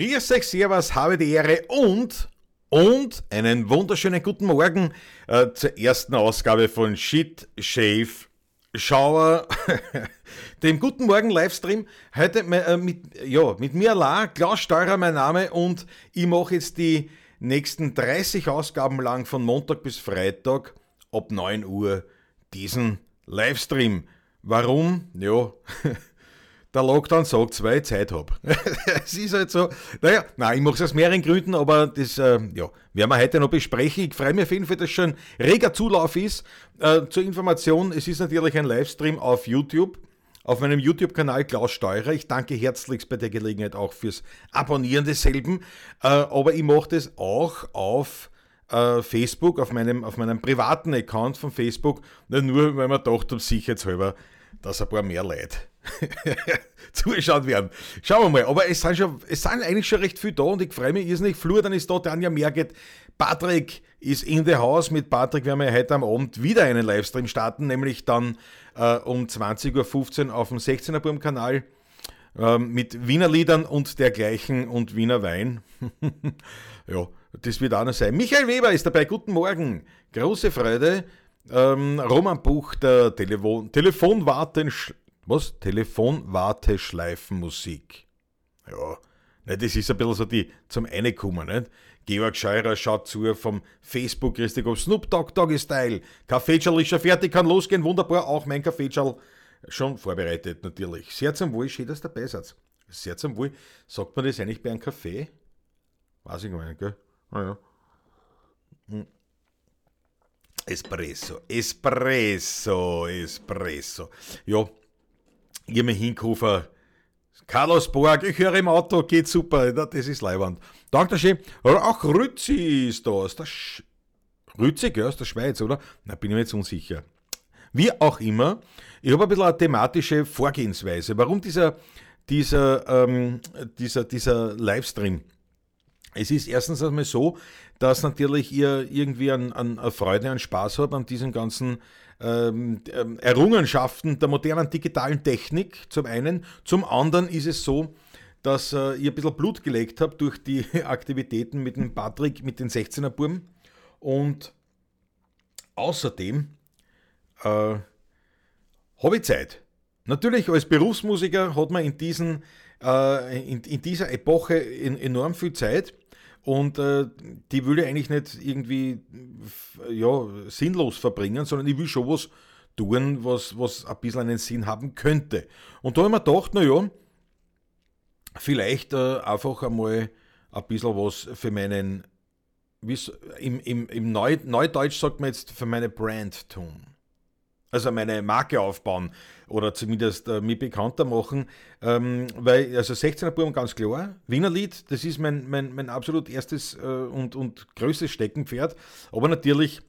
Grüß euch, Servus, habe die Ehre und, und einen wunderschönen guten Morgen äh, zur ersten Ausgabe von Shit, Shave, Shower, dem Guten Morgen Livestream. Heute äh, mit, ja, mit mir allein, Klaus Steurer mein Name und ich mache jetzt die nächsten 30 Ausgaben lang von Montag bis Freitag ab 9 Uhr diesen Livestream. Warum? Ja, der Lockdown sagt, weil ich Zeit habe. es ist halt so. Naja, nein, ich mache es aus mehreren Gründen, aber das äh, ja, werden wir heute noch besprechen. Ich freue mich auf jeden Fall, dass schon reger Zulauf ist. Äh, zur Information, es ist natürlich ein Livestream auf YouTube. Auf meinem YouTube-Kanal Klaus Steurer. Ich danke herzlichst bei der Gelegenheit auch fürs Abonnieren desselben. Äh, aber ich mache das auch auf äh, Facebook, auf meinem, auf meinem privaten Account von Facebook. Nur weil man dachte, um sicherheitshalber, dass ein paar mehr Leute zuschauen werden. Schauen wir mal. Aber es sind, schon, es sind eigentlich schon recht viel da und ich freue mich irrsinnig. Flur, ist da, Tanja Merget. Patrick ist in the house. Mit Patrick werden wir heute am Abend wieder einen Livestream starten, nämlich dann äh, um 20.15 Uhr auf dem 16er Burm Kanal äh, mit Wiener Liedern und dergleichen und Wiener Wein. ja, das wird auch noch sein. Michael Weber ist dabei. Guten Morgen. Große Freude. Ähm, Roman Buch, der Telefon Telefonwarten, was? Telefonwarteschleifenmusik. Ja, ne, das ist ein bisschen so die zum Einkommen, nicht? Georg Scheurer schaut zu vom Facebook, richtig auf Snoop Dogg Doggy Style. Kaffeetschal ist schon fertig, kann losgehen, wunderbar, auch mein Kaffeetschal schon vorbereitet natürlich. Sehr zum Wohl, schön, dass du dabei seid. Sehr zum Wohl. Sagt man das eigentlich bei einem Kaffee? Weiß ich gar nicht, gell? Naja. Hm. Espresso, Espresso, Espresso. Ja, habe mir hingerufen, Carlos Borg, ich höre im Auto, geht super, das ist Leibwand. Dankeschön. Auch Rützi ist da, aus der Sch Rützi, gell, aus der Schweiz, oder? Na, bin ich mir jetzt unsicher. Wie auch immer, ich habe ein bisschen eine thematische Vorgehensweise. Warum dieser, dieser, ähm, dieser, dieser Livestream? Es ist erstens einmal so, dass natürlich ihr irgendwie an, an Freude, an Spaß habt an diesen ganzen ähm, ähm, Errungenschaften der modernen digitalen Technik zum einen. Zum anderen ist es so, dass äh, ihr ein bisschen Blut gelegt habt durch die Aktivitäten mit dem Patrick, mit den 16er Burm. Und außerdem äh, Zeit. Natürlich als Berufsmusiker hat man in, diesen, äh, in, in dieser Epoche in, enorm viel Zeit. Und äh, die will ich eigentlich nicht irgendwie ja, sinnlos verbringen, sondern ich will schon was tun, was, was ein bisschen einen Sinn haben könnte. Und da habe ich mir gedacht, naja, vielleicht äh, einfach einmal ein bisschen was für meinen, im, im, im Neu, Neudeutsch sagt man jetzt, für meine Brand tun also meine Marke aufbauen oder zumindest äh, mich bekannter machen, ähm, weil, also 16er Buben ganz klar, Wiener Lied, das ist mein, mein, mein absolut erstes äh, und, und größtes Steckenpferd, aber natürlich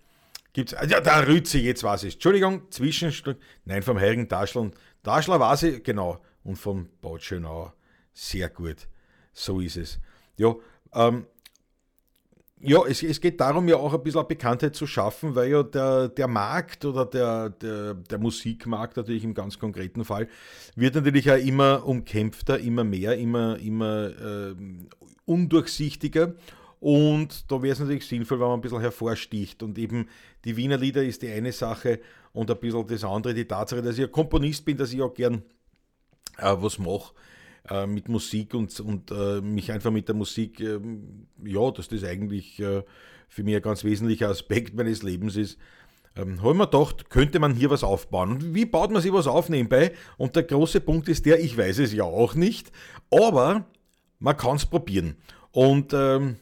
gibt es, ja, da Rütze, jetzt weiß ich, Entschuldigung, Zwischenstück, nein, vom Heiligen Taschl, Taschler weiß ich, genau, und vom Bad Schönauer, sehr gut, so ist es. Ja, ähm, ja, es, es geht darum, ja auch ein bisschen Bekanntheit zu schaffen, weil ja der, der Markt oder der, der, der Musikmarkt natürlich im ganz konkreten Fall wird natürlich ja immer umkämpfter, immer mehr, immer, immer äh, undurchsichtiger. Und da wäre es natürlich sinnvoll, wenn man ein bisschen hervorsticht. Und eben die Wiener Lieder ist die eine Sache und ein bisschen das andere, die Tatsache, dass ich ein Komponist bin, dass ich auch gern äh, was mache äh, mit Musik und, und äh, mich einfach mit der Musik, äh, ja, dass das eigentlich äh, für mich ein ganz wesentlicher Aspekt meines Lebens ist. Ähm, habe ich mir gedacht, könnte man hier was aufbauen. Und wie baut man sich was auf nebenbei? Und der große Punkt ist der, ich weiß es ja auch nicht, aber man kann es probieren. Und ähm,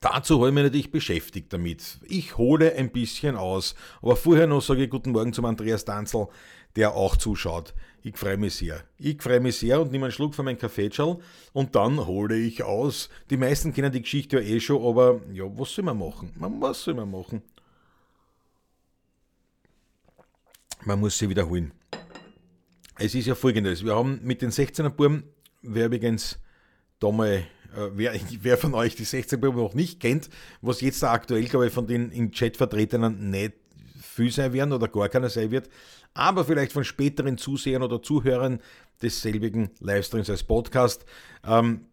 Dazu habe ich mich natürlich beschäftigt damit. Ich hole ein bisschen aus. Aber vorher noch sage ich guten Morgen zum Andreas Danzel, der auch zuschaut. Ich freue mich sehr. Ich freue mich sehr und nehme einen Schluck von meinem Kaffeeschal und dann hole ich aus. Die meisten kennen die Geschichte ja eh schon, aber ja, was soll man machen? Was soll man machen? Man muss sie wiederholen. Es ist ja folgendes: Wir haben mit den 16er Buben, wer übrigens da mal, äh, wer, wer von euch die 16er Buben noch nicht kennt, was jetzt da aktuell, glaube ich, von den im Chat vertretenen nicht viel sein werden oder gar keiner sein wird, aber vielleicht von späteren Zusehern oder Zuhörern desselbigen Livestreams als Podcast. Ähm,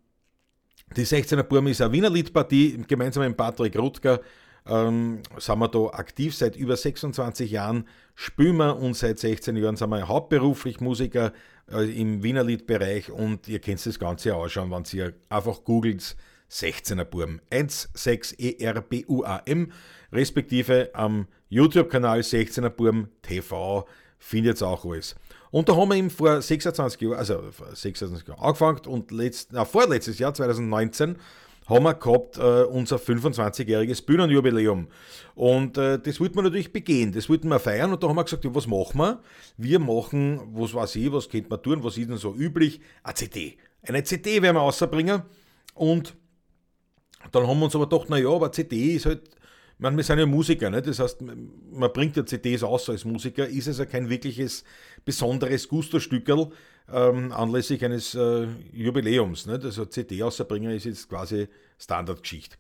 Die 16er Burm ist eine Wiener Liedpartie, gemeinsam mit Patrick Rutger ähm, sind wir da aktiv. Seit über 26 Jahren, spielen wir und seit 16 Jahren sind wir hauptberuflich Musiker äh, im Wiener Liedbereich und ihr könnt das Ganze ausschauen, wenn ihr einfach googelt 16er Burm, 16ERBUAM, respektive am YouTube-Kanal 16er Burm TV findet ihr auch alles. Und da haben wir eben vor 26 Jahren, also vor 26 Jahren angefangen und letzt, na, vorletztes Jahr, 2019, haben wir gehabt äh, unser 25-jähriges Bühnenjubiläum. Und äh, das wollten wir natürlich begehen, das wollten wir feiern und da haben wir gesagt, ja, was machen wir? Wir machen, was weiß ich, was könnte man tun, was ist denn so üblich? Eine CD. Eine CD werden wir rausbringen und dann haben wir uns aber gedacht, naja, aber CD ist halt, meine, wir sind ja Musiker, ne? das heißt, man bringt ja CDs aus als Musiker, ist es ja kein wirkliches besonderes Gusto-Stückerl ähm, anlässlich eines äh, Jubiläums. Ne? Also CD auszubringen ist jetzt quasi Standardgeschichte.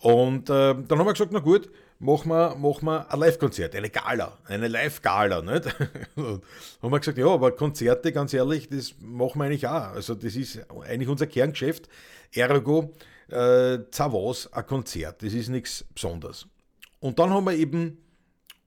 Und äh, dann haben wir gesagt, na gut, machen wir, machen wir ein Live-Konzert, eine Gala, eine Live-Gala. Nicht? haben wir gesagt, ja, aber Konzerte, ganz ehrlich, das machen wir eigentlich auch. Also das ist eigentlich unser Kerngeschäft. Ergo, äh, was ein Konzert, das ist nichts Besonderes. Und dann haben wir eben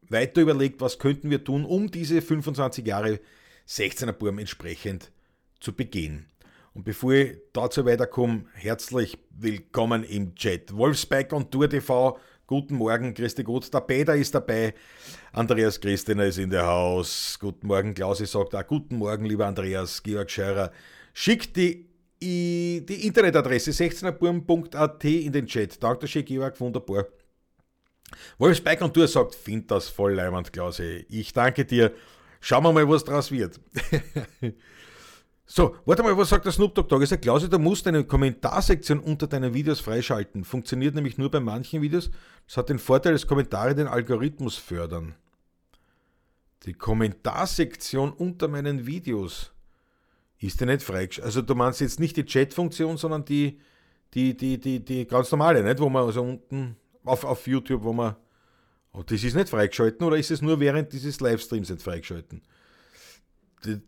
weiter überlegt, was könnten wir tun, um diese 25 Jahre 16er Burm entsprechend zu begehen. Und bevor ich dazu weiterkomme, herzlich willkommen im Chat. Wolfsbeck und Tour TV, guten Morgen, Christi gut. Der Peter ist dabei, Andreas Christina ist in der Haus. Guten Morgen, Klausi sagt auch guten Morgen, lieber Andreas, Georg Scheurer. Schickt die, die Internetadresse 16erburm.at in den Chat. Danke, Georg, wunderbar. Wolfsbeck und Tour sagt, find das voll leimend, Klausi. Ich danke dir. Schauen wir mal, was draus wird. so, warte mal, was sagt der Snoop Dogg Dogg? Er sagt, Klausi, du musst deine Kommentarsektion unter deinen Videos freischalten. Funktioniert nämlich nur bei manchen Videos. Das hat den Vorteil, dass Kommentare den Algorithmus fördern. Die Kommentarsektion unter meinen Videos ist ja nicht freigeschaltet. Also du meinst jetzt nicht die Chat-Funktion, sondern die, die, die, die, die ganz normale, nicht? Wo man also unten auf, auf YouTube, wo man und das ist nicht freigeschalten oder ist es nur während dieses Livestreams nicht freigeschalten?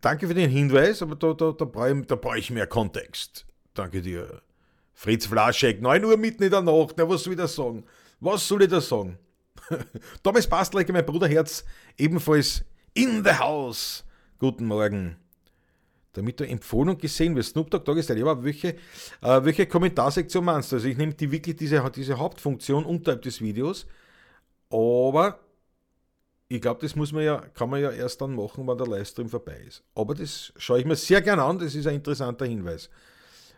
Danke für den Hinweis, aber da, da, da brauche ich, brauch ich mehr Kontext. Danke dir. Fritz Flaschek, 9 Uhr mitten in der Nacht, na, was soll ich da sagen? Was soll ich da sagen? Thomas Bastlecker, mein Bruderherz, ebenfalls in the house. Guten Morgen. Damit du empfohlen gesehen wirst, Snoop Dogg Tagesstelle, ja, aber welche, äh, welche Kommentarsektion meinst du? Also ich nehme die wirklich diese, diese Hauptfunktion unterhalb des Videos aber ich glaube, das muss man ja, kann man ja erst dann machen, wenn der Livestream vorbei ist. Aber das schaue ich mir sehr gern an, das ist ein interessanter Hinweis.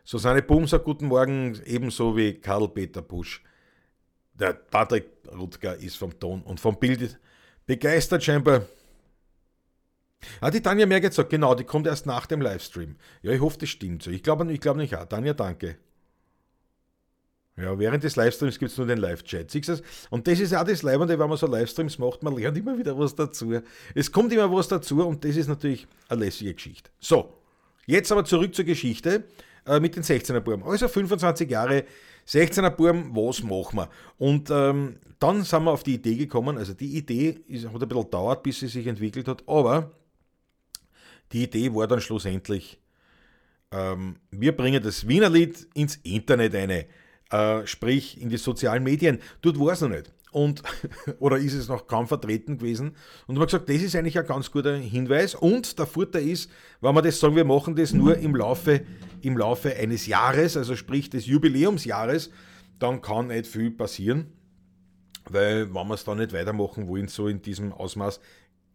Susanne Bum sagt Guten Morgen, ebenso wie Karl-Peter Busch. Der Patrick Rutger ist vom Ton und vom Bild begeistert scheinbar. Ah, die Tanja Merget sagt, genau, die kommt erst nach dem Livestream. Ja, ich hoffe, das stimmt so. Ich glaube ich glaub nicht auch. Tanja, danke. Ja, während des Livestreams gibt es nur den Live-Chat. Und das ist auch das Leibende, wenn man so Livestreams macht, man lernt immer wieder was dazu. Es kommt immer was dazu und das ist natürlich eine lässige Geschichte. So, jetzt aber zurück zur Geschichte äh, mit den 16er Burm. Also 25 Jahre 16er Burm, was machen wir? Und ähm, dann sind wir auf die Idee gekommen, also die Idee ist, hat ein bisschen gedauert, bis sie sich entwickelt hat, aber die Idee war dann schlussendlich, ähm, wir bringen das Wiener Lied ins Internet eine äh, sprich in die sozialen Medien. Dort war es noch nicht. Und, oder ist es noch kaum vertreten gewesen. Und man gesagt, das ist eigentlich ein ganz guter Hinweis. Und der Vorteil ist, wenn wir das sagen, wir machen das nur im Laufe, im Laufe eines Jahres, also sprich des Jubiläumsjahres, dann kann nicht viel passieren. Weil, wenn wir es dann nicht weitermachen wollen, so in diesem Ausmaß,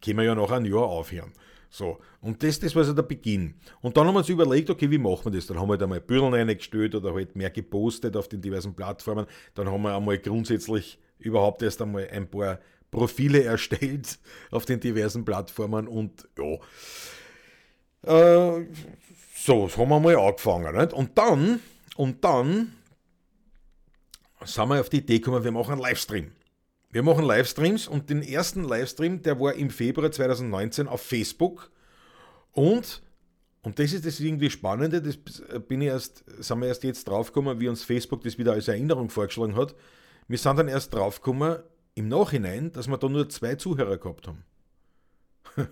können wir ja noch ein Jahr aufhören. So, und das, das war so der Beginn. Und dann haben wir uns überlegt, okay, wie machen wir das? Dann haben wir da mal Büdeln reingestellt oder halt mehr gepostet auf den diversen Plattformen. Dann haben wir einmal grundsätzlich überhaupt erst einmal ein paar Profile erstellt auf den diversen Plattformen und ja. Äh, so, das haben wir mal angefangen. Nicht? Und dann, und dann sind wir auf die Idee gekommen, wir machen einen Livestream. Wir machen Livestreams und den ersten Livestream, der war im Februar 2019 auf Facebook. Und, und das ist das irgendwie Spannende, das bin ich erst, sind wir erst jetzt draufgekommen, wie uns Facebook das wieder als Erinnerung vorgeschlagen hat. Wir sind dann erst draufgekommen, im Nachhinein, dass wir da nur zwei Zuhörer gehabt haben.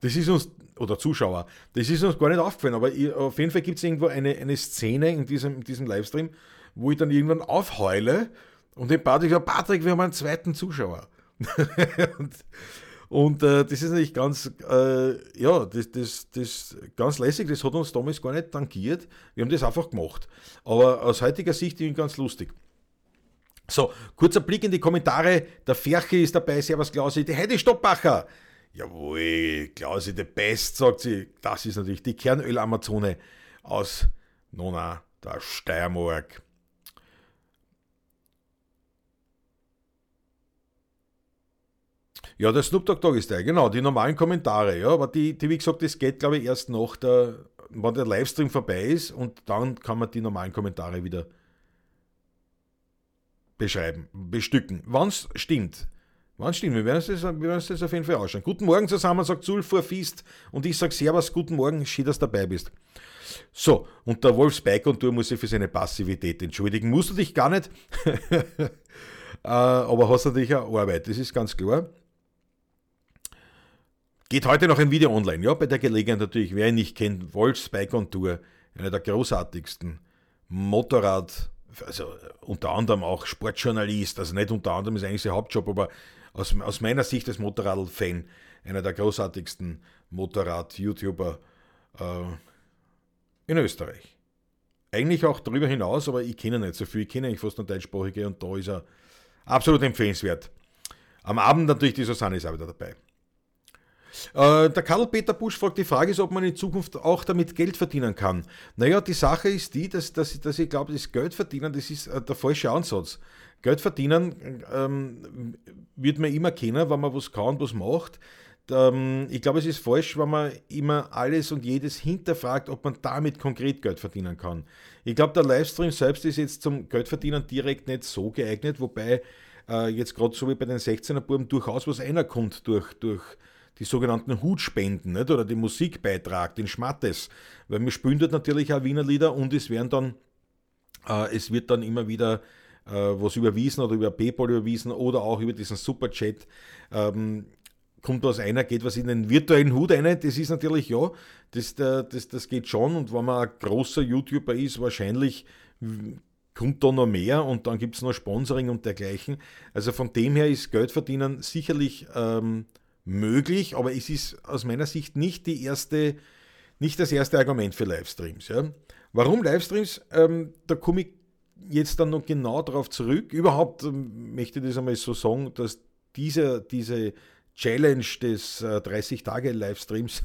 Das ist uns, oder Zuschauer, das ist uns gar nicht aufgefallen, aber auf jeden Fall gibt es irgendwo eine, eine Szene in diesem, in diesem Livestream, wo ich dann irgendwann aufheule und dem Patrick sagt, Patrick, wir haben einen zweiten Zuschauer. und und äh, das ist natürlich ganz, äh, ja, das, das, das ganz lässig, das hat uns damals gar nicht tangiert. Wir haben das einfach gemacht. Aber aus heutiger Sicht irgendwie ganz lustig. So, kurzer Blick in die Kommentare. Der Ferche ist dabei, Servus Klausi, die Heidi Stoppacher. Jawohl, Klausi, the best, sagt sie. Das ist natürlich die Kernöl-Amazone aus Nona, der Steiermark. Ja, der Snoop Dogg Dogg ist der, genau, die normalen Kommentare, ja, aber die, die wie gesagt, das geht, glaube ich, erst nach der, wenn der Livestream vorbei ist und dann kann man die normalen Kommentare wieder beschreiben, bestücken. Wann es stimmt. Wann stimmt, wir werden, uns das, das auf jeden Fall ausschauen. Guten Morgen zusammen, sagt Sulfur Fist und ich sage Servus, guten Morgen, schön, dass du dabei bist. So, und der Wolf Spike und du muss sich für seine Passivität entschuldigen. Musst du dich gar nicht, äh, aber hast natürlich auch Arbeit, das ist ganz klar. Geht heute noch ein Video online, ja, bei der Gelegenheit natürlich, wer ihn nicht kennt, Wolfs Bike on Tour, einer der großartigsten Motorrad, also unter anderem auch Sportjournalist, also nicht unter anderem ist eigentlich sein Hauptjob, aber aus, aus meiner Sicht als Motorrad-Fan, einer der großartigsten Motorrad-YouTuber äh, in Österreich. Eigentlich auch darüber hinaus, aber ich kenne nicht so viel, ich kenne eigentlich fast nur deutschsprachige und da ist er absolut empfehlenswert. Am Abend natürlich die Susanne ist auch wieder dabei. Äh, der Karl-Peter Busch fragt, die Frage ist, ob man in Zukunft auch damit Geld verdienen kann. Naja, die Sache ist die, dass, dass, dass ich glaube, das Geld verdienen, das ist äh, der falsche Ansatz. Geld verdienen ähm, wird man immer kennen, wenn man was kann und was macht. Ähm, ich glaube, es ist falsch, wenn man immer alles und jedes hinterfragt, ob man damit konkret Geld verdienen kann. Ich glaube, der Livestream selbst ist jetzt zum Geldverdienen direkt nicht so geeignet, wobei äh, jetzt gerade so wie bei den 16er Buben durchaus was einer kommt durch, durch die sogenannten Hutspenden nicht? oder den Musikbeitrag, den Schmattes. Weil spielen dort natürlich auch Wiener Lieder und es werden dann, äh, es wird dann immer wieder äh, was überwiesen oder über PayPal überwiesen oder auch über diesen Superchat. Ähm, kommt was einer, geht was in den virtuellen Hut rein, das ist natürlich ja, das, das, das geht schon und wenn man ein großer YouTuber ist, wahrscheinlich kommt da noch mehr und dann gibt es noch Sponsoring und dergleichen. Also von dem her ist Geldverdienen sicherlich ähm, möglich, aber es ist aus meiner Sicht nicht, die erste, nicht das erste Argument für Livestreams. Ja. Warum Livestreams? Ähm, da komme ich jetzt dann noch genau darauf zurück. Überhaupt ähm, möchte ich das einmal so sagen, dass diese, diese Challenge des äh, 30-Tage-Livestreams,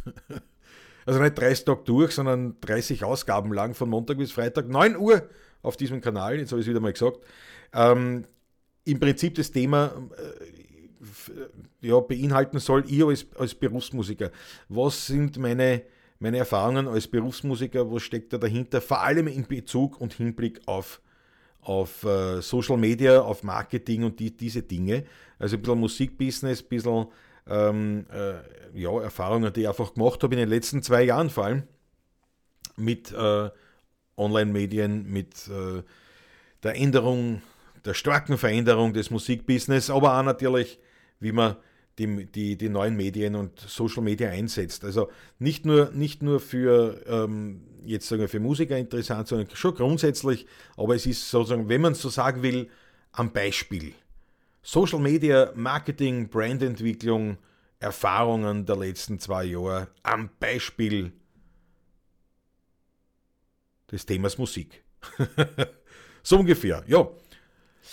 also nicht 30 Tage durch, sondern 30 Ausgaben lang von Montag bis Freitag, 9 Uhr auf diesem Kanal, jetzt habe ich es wieder mal gesagt, ähm, im Prinzip das Thema äh, ja, beinhalten soll, ich als, als Berufsmusiker. Was sind meine, meine Erfahrungen als Berufsmusiker? Was steckt da dahinter? Vor allem in Bezug und Hinblick auf, auf uh, Social Media, auf Marketing und die, diese Dinge. Also ein bisschen Musikbusiness, ein bisschen ähm, äh, ja, Erfahrungen, die ich einfach gemacht habe in den letzten zwei Jahren vor allem mit äh, Online-Medien, mit äh, der Änderung, der starken Veränderung des Musikbusiness, aber auch natürlich wie man die, die, die neuen Medien und Social Media einsetzt. Also nicht nur, nicht nur für, ähm, jetzt sagen wir, für Musiker interessant, sondern schon grundsätzlich, aber es ist sozusagen, wenn man es so sagen will, am Beispiel. Social Media, Marketing, Brandentwicklung, Erfahrungen der letzten zwei Jahre am Beispiel des Themas Musik. so ungefähr, ja.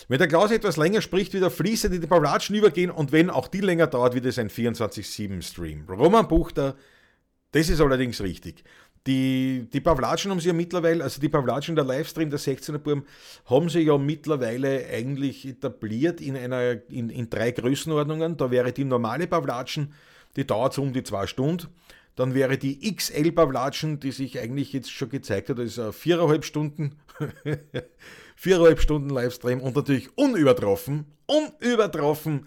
Wenn der Klaus etwas länger spricht, wird er fließend in die Pavlatschen übergehen und wenn auch die länger dauert, wird es ein 24-7-Stream. Roman Buchter, das ist allerdings richtig. Die, die Pavlatschen haben sie ja mittlerweile, also die Pavlatschen, der Livestream der 16er Burm, haben sie ja mittlerweile eigentlich etabliert in, einer, in, in drei Größenordnungen. Da wäre die normale Pavlatschen, die dauert so um die zwei Stunden. Dann wäre die XL Pavlatschen, die sich eigentlich jetzt schon gezeigt hat, das ist viereinhalb Stunden. viereinhalb Stunden Livestream und natürlich unübertroffen, unübertroffen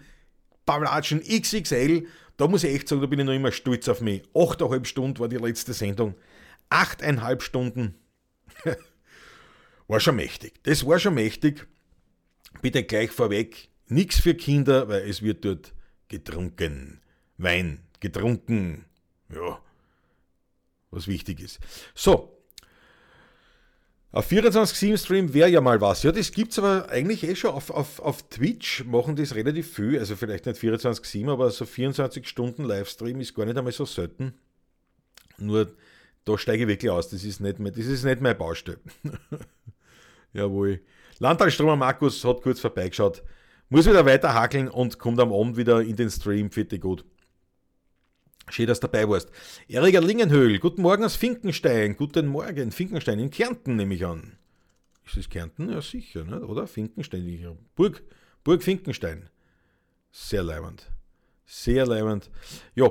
Pavlatschen XXL. Da muss ich echt sagen, da bin ich noch immer stolz auf mich. Achteinhalb Stunden war die letzte Sendung. Achteinhalb Stunden. war schon mächtig. Das war schon mächtig. Bitte gleich vorweg, nichts für Kinder, weil es wird dort getrunken. Wein, getrunken. Ja, was wichtig ist. So, auf 24-7-Stream wäre ja mal was. Ja, das gibt es aber eigentlich eh schon. Auf, auf, auf Twitch machen das relativ viel. Also vielleicht nicht 24-7, aber so 24 Stunden Livestream ist gar nicht einmal so selten. Nur da steige ich wirklich aus. Das ist nicht, mehr, das ist nicht meine Baustelle. Jawohl. Landtalstromer Markus hat kurz vorbeigeschaut. Muss wieder weiter hakeln und kommt am Abend wieder in den Stream. Fitte gut. Schön, dass du dabei warst. Erika Lingenhöhl, guten Morgen aus Finkenstein. Guten Morgen, Finkenstein in Kärnten nehme ich an. Ist das Kärnten? Ja, sicher, ne? oder? Finkenstein. Burg, Burg Finkenstein. Sehr leibend. Sehr leibend. Ja.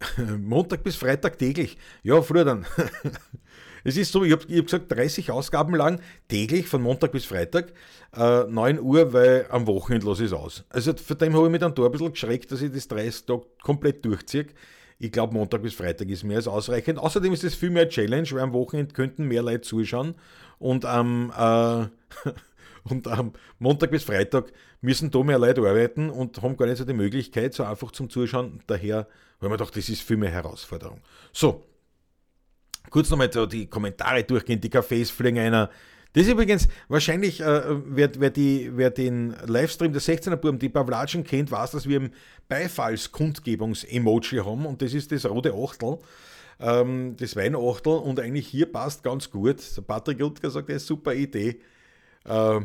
Montag bis Freitag täglich. Ja, früher dann. Es ist so, ich habe hab gesagt, 30 Ausgaben lang, täglich von Montag bis Freitag, äh, 9 Uhr, weil am Wochenende los ist aus. Also von dem habe ich mich dann da ein bisschen geschreckt, dass ich das 30 Tage komplett durchziehe. Ich glaube, Montag bis Freitag ist mehr als ausreichend. Außerdem ist es viel mehr Challenge, weil am Wochenende könnten mehr Leute zuschauen und am, äh, und Montag bis Freitag müssen da mehr Leute arbeiten und haben gar nicht so die Möglichkeit, so einfach zum Zuschauen. Daher weil man doch, das ist viel mehr Herausforderung. So, kurz nochmal die Kommentare durchgehen, die Cafés fliegen einer. Das ist übrigens wahrscheinlich, äh, wer, wer, die, wer den Livestream der 16er Buben, die Pavlatschen kennt, weiß, dass wir ein Beifallskundgebungs-Emoji haben und das ist das rote Achtel, ähm, das Weinachtel und eigentlich hier passt ganz gut. Patrick Lutger sagt, das ist eine super Idee. Äh,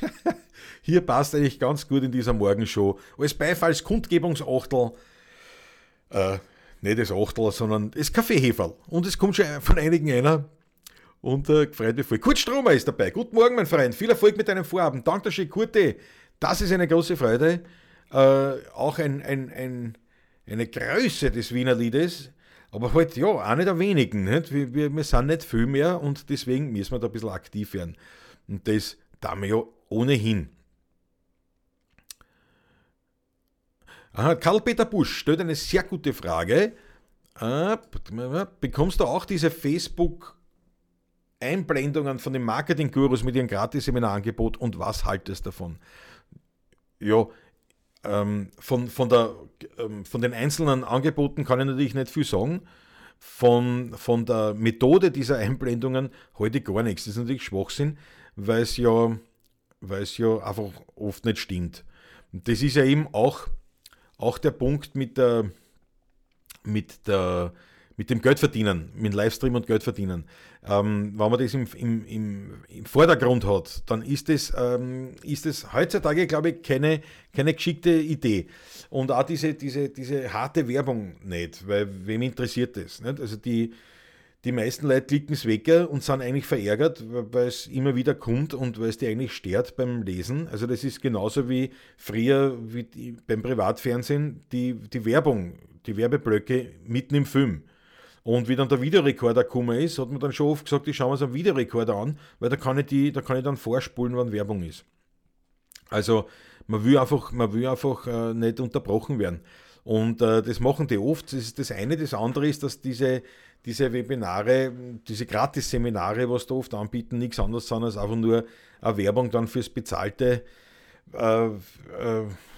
hier passt eigentlich ganz gut in dieser Morgenshow. Als Beifallskundgebungsachtel äh, nicht das Achtel, sondern das Kaffeeheferl. Und es kommt schon von einigen einer und äh, gefreut mich voll. Kurt Stromer ist dabei. Guten Morgen, mein Freund. Viel Erfolg mit deinem Vorhaben. Danke schön, Kurte. Das ist eine große Freude. Äh, auch ein, ein, ein, eine Größe des Wiener Liedes. Aber halt, ja, eine der wenigen. Nicht? Wir, wir, wir sind nicht viel mehr und deswegen müssen wir da ein bisschen aktiv werden. Und das da wir ja ohnehin. Karl-Peter Busch stellt eine sehr gute Frage. Äh, bekommst du auch diese Facebook-Einblendungen von den Marketing-Gurus mit ihrem Gratis-Seminarangebot und was haltest du davon? Ja, ähm, von, von, der, ähm, von den einzelnen Angeboten kann ich natürlich nicht viel sagen. Von, von der Methode dieser Einblendungen ich gar nichts. Das ist natürlich Schwachsinn, weil es ja, ja einfach oft nicht stimmt. Das ist ja eben auch auch der Punkt mit der, mit der, mit dem Geldverdienen, mit Livestream und Geldverdienen. Ähm, wenn man das im, im, im, im, Vordergrund hat, dann ist es, ähm, ist es heutzutage, glaube ich, keine, keine geschickte Idee. Und auch diese, diese, diese harte Werbung nicht, weil wem interessiert das? Nicht? Also die, die meisten Leute klicken es weg und sind eigentlich verärgert, weil es immer wieder kommt und weil es die eigentlich stört beim Lesen. Also das ist genauso wie früher wie die, beim Privatfernsehen die, die Werbung, die Werbeblöcke mitten im Film. Und wie dann der Videorekorder gekommen ist, hat man dann schon oft gesagt, ich schaue mir so einen Videorekorder an, weil da kann ich, die, da kann ich dann vorspulen, wann Werbung ist. Also man will einfach, man will einfach äh, nicht unterbrochen werden. Und äh, das machen die oft. Das ist das eine. Das andere ist, dass diese, diese Webinare, diese Gratis-Seminare, was da oft anbieten, nichts anderes sind als einfach nur eine Werbung dann fürs bezahlte äh, äh,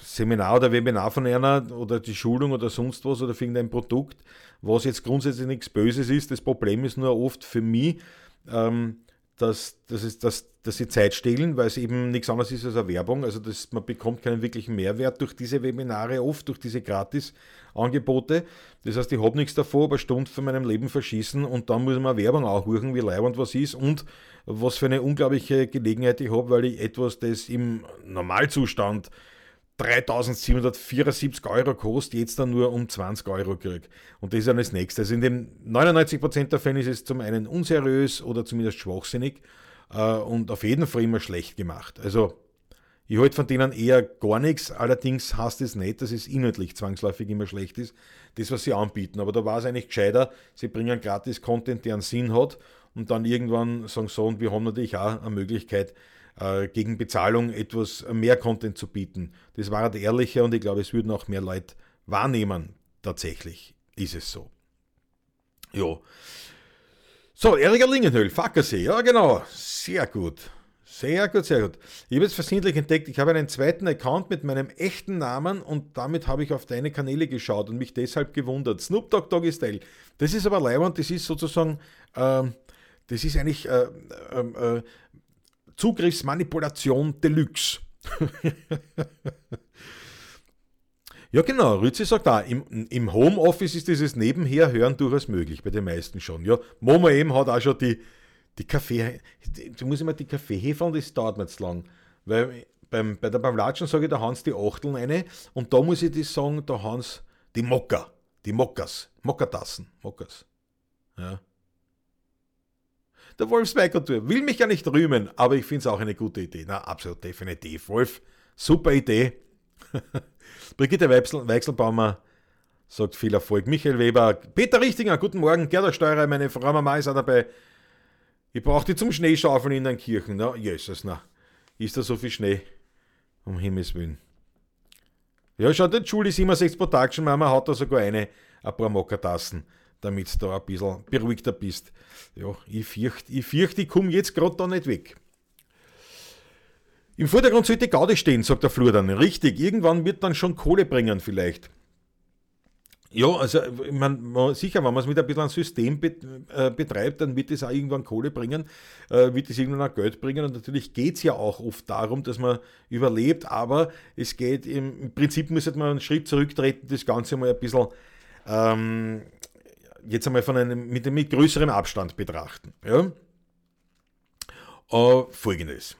Seminar oder Webinar von einer oder die Schulung oder sonst was oder für irgendein Produkt, was jetzt grundsätzlich nichts Böses ist. Das Problem ist nur oft für mich, ähm, dass, dass, es, dass, dass sie Zeit stehlen, weil es eben nichts anderes ist als eine Werbung. Also das, man bekommt keinen wirklichen Mehrwert durch diese Webinare, oft durch diese Gratis-Angebote. Das heißt, ich habe nichts davor, aber Stunde von meinem Leben verschießen und dann muss man Werbung auch hören, wie leibend was ist und was für eine unglaubliche Gelegenheit ich habe, weil ich etwas, das im Normalzustand 3774 Euro kostet, jetzt dann nur um 20 Euro kriege. Und das ist dann das Nächste. Also in den 99% der Fälle ist es zum einen unseriös oder zumindest schwachsinnig äh, und auf jeden Fall immer schlecht gemacht. Also ich halte von denen eher gar nichts, allerdings heißt es nicht, dass es inhaltlich zwangsläufig immer schlecht ist, das, was sie anbieten. Aber da war es eigentlich gescheiter, sie bringen gratis Content, der einen Sinn hat und dann irgendwann sagen so, und wir haben natürlich auch eine Möglichkeit, gegen Bezahlung etwas mehr Content zu bieten. Das war halt ehrlicher und ich glaube, es würden auch mehr Leute wahrnehmen. Tatsächlich ist es so. Ja. So, Erika Lingenhöhl, Fackersee, ja genau, sehr gut. Sehr gut, sehr gut. Ich habe jetzt versehentlich entdeckt, ich habe einen zweiten Account mit meinem echten Namen und damit habe ich auf deine Kanäle geschaut und mich deshalb gewundert. Snoop Dogg Doggy Style. Das ist aber leibend, das ist sozusagen, äh, das ist eigentlich äh, äh, Zugriffsmanipulation Deluxe. ja, genau. Rützi sagt auch, im, im Homeoffice ist dieses Nebenherhören durchaus möglich, bei den meisten schon. Ja, Momo eben hat auch schon die, die Kaffee. Du musst immer die Kaffeehefe und das dauert mir jetzt lang. Weil beim, bei der beim sage ich der Hans die Achteln eine und da muss ich das sagen, der Hans die Mokka. Die Mokkas. Mokkertassen. Mokkas. Ja. Der Wolf Tour will mich ja nicht rühmen, aber ich finde es auch eine gute Idee. Na, absolut, definitiv. Wolf, super Idee. Brigitte Weichsel, Weichselbaumer sagt viel Erfolg. Michael Weber, Peter Richtinger, guten Morgen. Gerda Steurer, meine Frau Mama ist auch dabei. Ich brauche die zum Schneeschaufeln in den Kirchen. Na, Jesus, na. Ist da so viel Schnee? Um Himmels Willen. Ja, schau, der Julie 67 Production Mama hat da sogar eine, ein paar Mokatassen damit du da ein bisschen beruhigter bist. Ja, ich fürchte, ich, fürcht, ich komme jetzt gerade da nicht weg. Im Vordergrund sollte Gaudi stehen, sagt der Flur dann. Richtig, irgendwann wird dann schon Kohle bringen vielleicht. Ja, also ich mein, sicher, wenn man es mit ein bisschen ein System äh, betreibt, dann wird es auch irgendwann Kohle bringen, äh, wird es irgendwann auch Geld bringen. Und natürlich geht es ja auch oft darum, dass man überlebt, aber es geht im, Prinzip, müsste man einen Schritt zurücktreten, das Ganze mal ein bisschen ähm, jetzt einmal von einem, mit, mit größerem Abstand betrachten. Ja? Uh, Folgendes.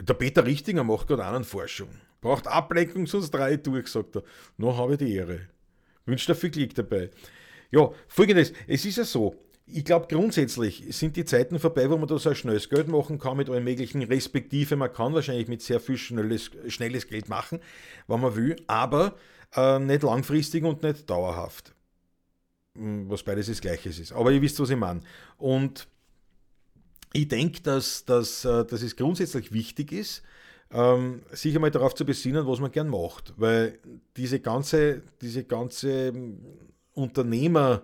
Der Peter Richtinger macht gerade einen Forschung. Braucht Ablenkung, sonst drei durch, sagt er. Noch habe ich die Ehre. Wünsche dir viel Glück dabei. Ja, folgendes. Es ist ja so, ich glaube grundsätzlich sind die Zeiten vorbei, wo man da so schnelles Geld machen kann mit allem möglichen, respektive man kann wahrscheinlich mit sehr viel schnelles, schnelles Geld machen, wenn man will, aber äh, nicht langfristig und nicht dauerhaft. Was beides das Gleiche ist. Aber ihr wisst, was ich meine. Und ich denke, dass, dass, äh, dass es grundsätzlich wichtig ist, ähm, sich einmal darauf zu besinnen, was man gern macht. Weil diese ganze, diese ganze hm, Unternehmer-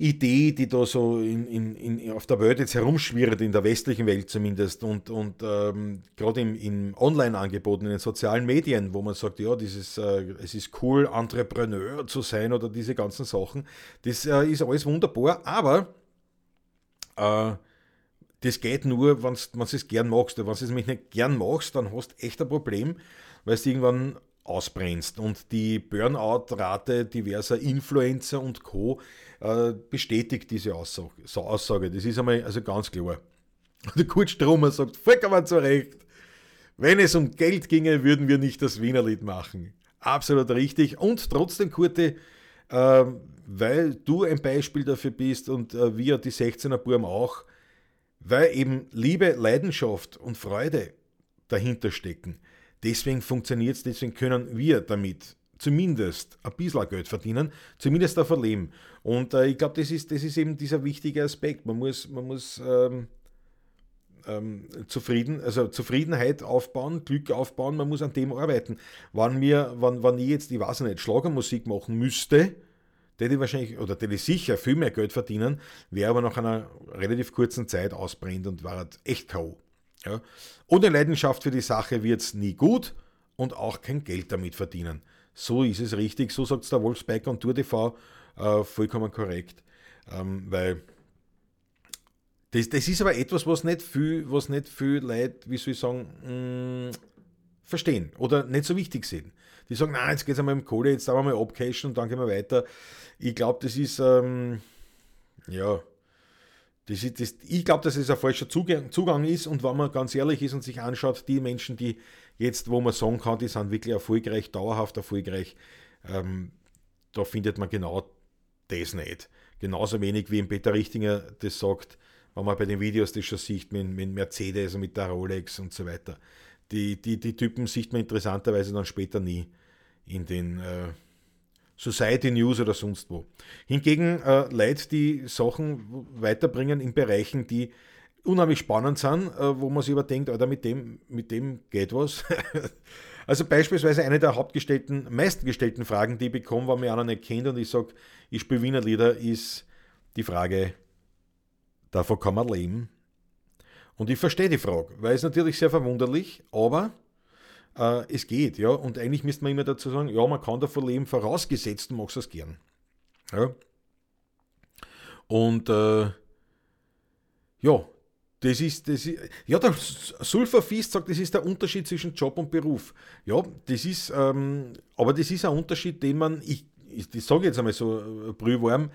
Idee, die da so in, in, in, auf der Welt jetzt herumschwirrt, in der westlichen Welt zumindest, und, und ähm, gerade im, im Online-Angebot, in den sozialen Medien, wo man sagt, ja, dieses, äh, es ist cool, Entrepreneur zu sein oder diese ganzen Sachen, das äh, ist alles wunderbar, aber äh, das geht nur, wenn du es gern magst. Wenn du es nämlich nicht gern machst, dann hast du echt ein Problem, weil du irgendwann ausbrennst. Und die Burnout-Rate diverser Influencer und Co. Äh, bestätigt diese Aussage. Das ist einmal also ganz klar. Der Kurt Stromer sagt vollkommen zu Recht, wenn es um Geld ginge, würden wir nicht das Wienerlied machen. Absolut richtig. Und trotzdem, Kurte, äh, weil du ein Beispiel dafür bist und äh, wir die 16er Burm auch, weil eben Liebe, Leidenschaft und Freude dahinter stecken Deswegen funktioniert es, deswegen können wir damit zumindest ein bisschen Geld verdienen, zumindest davon leben. Und äh, ich glaube, das ist, das ist eben dieser wichtige Aspekt. Man muss, man muss ähm, ähm, zufrieden, also Zufriedenheit aufbauen, Glück aufbauen, man muss an dem arbeiten. Wann, mir, wann, wann ich jetzt, ich weiß nicht, Schlagermusik machen müsste, hätte ich wahrscheinlich, oder hätte ich sicher viel mehr Geld verdienen, wäre aber nach einer relativ kurzen Zeit ausbrennt und war halt echt K.O. Ja? Ohne Leidenschaft für die Sache wird es nie gut und auch kein Geld damit verdienen. So ist es richtig, so sagt es der Wolfsbiker und Tour TV äh, vollkommen korrekt. Ähm, weil das, das ist aber etwas, was nicht viel, was nicht viel Leute, wie soll ich sagen, mh, mm, verstehen oder nicht so wichtig sind. Die sagen, na, jetzt geht es einmal um Kohle, jetzt wir mal abcashen und dann gehen wir weiter. Ich glaube, das ist, ähm, ja, das ist, das, ich glaube, dass es ein falscher Zugang, Zugang, ist und wenn man ganz ehrlich ist und sich anschaut, die Menschen, die jetzt, wo man sagen kann, die sind wirklich erfolgreich, dauerhaft erfolgreich, ähm, da findet man genau das nicht. Genauso wenig wie Peter Richtinger das sagt, wenn man bei den Videos das schon sieht, mit, mit Mercedes und mit der Rolex und so weiter. Die, die, die Typen sieht man interessanterweise dann später nie in den äh, Society News oder sonst wo. Hingegen äh, Leute, die Sachen weiterbringen in Bereichen, die unheimlich spannend sind, äh, wo man sich überdenkt, Alter, mit dem, mit dem geht was. also beispielsweise eine der hauptgestellten, meistgestellten Fragen, die ich bekomme, wenn mich einer nicht kennt und ich sage, ich spiele Wiener Lieder, ist die Frage, davon kann man leben? Und ich verstehe die Frage, weil es natürlich sehr verwunderlich, aber äh, es geht, ja. Und eigentlich müsste man immer dazu sagen, ja, man kann davon leben, vorausgesetzt, du machst es gern. Ja. Und äh, ja, das ist, das ist, ja, der Sulfafist sagt, das ist der Unterschied zwischen Job und Beruf. Ja, das ist, ähm, aber das ist ein Unterschied, den man, ich, ich, ich sage jetzt einmal so brühwarm,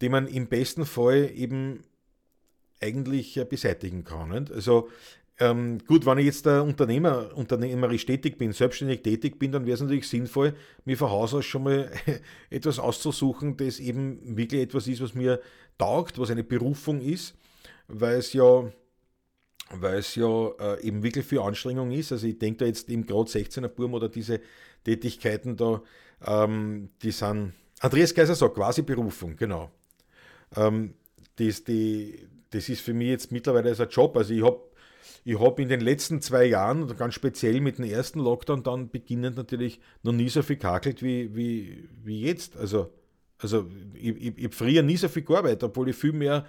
den man im besten Fall eben eigentlich äh, beseitigen kann. Nicht? Also ähm, gut, wenn ich jetzt der Unternehmer, unternehmerisch tätig bin, selbstständig tätig bin, dann wäre es natürlich sinnvoll, mir von Haus aus schon mal etwas auszusuchen, das eben wirklich etwas ist, was mir taugt, was eine Berufung ist, weil es ja, weil es ja äh, eben wirklich viel Anstrengung ist. Also ich denke da jetzt eben gerade 16er Burm oder diese Tätigkeiten da, ähm, die sind, Andreas Kaiser sagt quasi Berufung, genau. Ähm, das, die, das ist für mich jetzt mittlerweile als ein Job. Also ich habe ich habe in den letzten zwei Jahren, ganz speziell mit dem ersten Lockdown, dann beginnend natürlich noch nie so viel kakelt wie, wie, wie jetzt. Also, also ich, ich, ich habe nie so viel gearbeitet, obwohl ich viel mehr,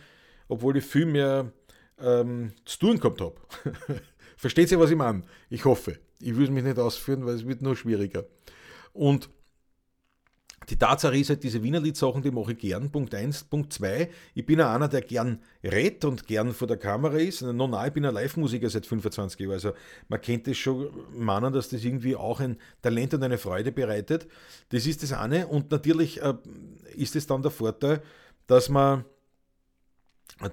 obwohl ich viel mehr ähm, zu tun gehabt habe. Versteht ihr, was ich meine? Ich hoffe. Ich will es mich nicht ausführen, weil es wird noch schwieriger. Und die Tatsache ist halt, diese Wienerlied-Sachen, die mache ich gern. Punkt 1. Punkt 2. Ich bin ja einer, der gern redet und gern vor der Kamera ist. No, nein, ich bin ein Live-Musiker seit 25 Jahren. Also man kennt das schon meinen, dass das irgendwie auch ein Talent und eine Freude bereitet. Das ist das eine. Und natürlich äh, ist es dann der Vorteil, dass man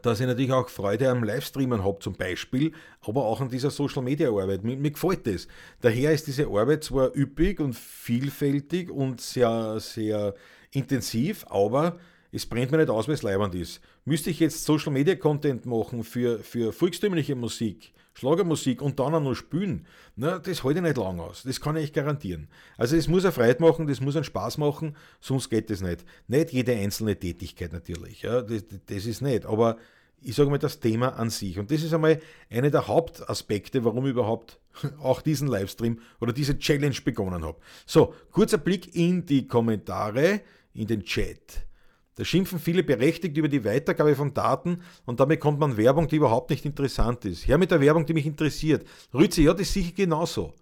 dass ich natürlich auch Freude am Livestreamen habe zum Beispiel, aber auch an dieser Social Media Arbeit. Mir, mir, gefällt das. Daher ist diese Arbeit zwar üppig und vielfältig und sehr, sehr intensiv, aber es brennt mir nicht aus, weil es leibend ist. Müsste ich jetzt Social Media Content machen für, für volkstümliche Musik, Schlagermusik und dann auch noch spielen, na, das halte ich nicht lang aus. Das kann ich garantieren. Also es muss eine Freude machen, das muss einen Spaß machen, sonst geht das nicht. Nicht jede einzelne Tätigkeit natürlich, ja, das, das ist nicht. Aber ich sage mal das Thema an sich. Und das ist einmal einer der Hauptaspekte, warum ich überhaupt auch diesen Livestream oder diese Challenge begonnen habe. So, kurzer Blick in die Kommentare, in den Chat. Da schimpfen viele berechtigt über die Weitergabe von Daten und damit kommt man Werbung, die überhaupt nicht interessant ist. Her mit der Werbung, die mich interessiert. Rütze, ja, das ist sicher genauso.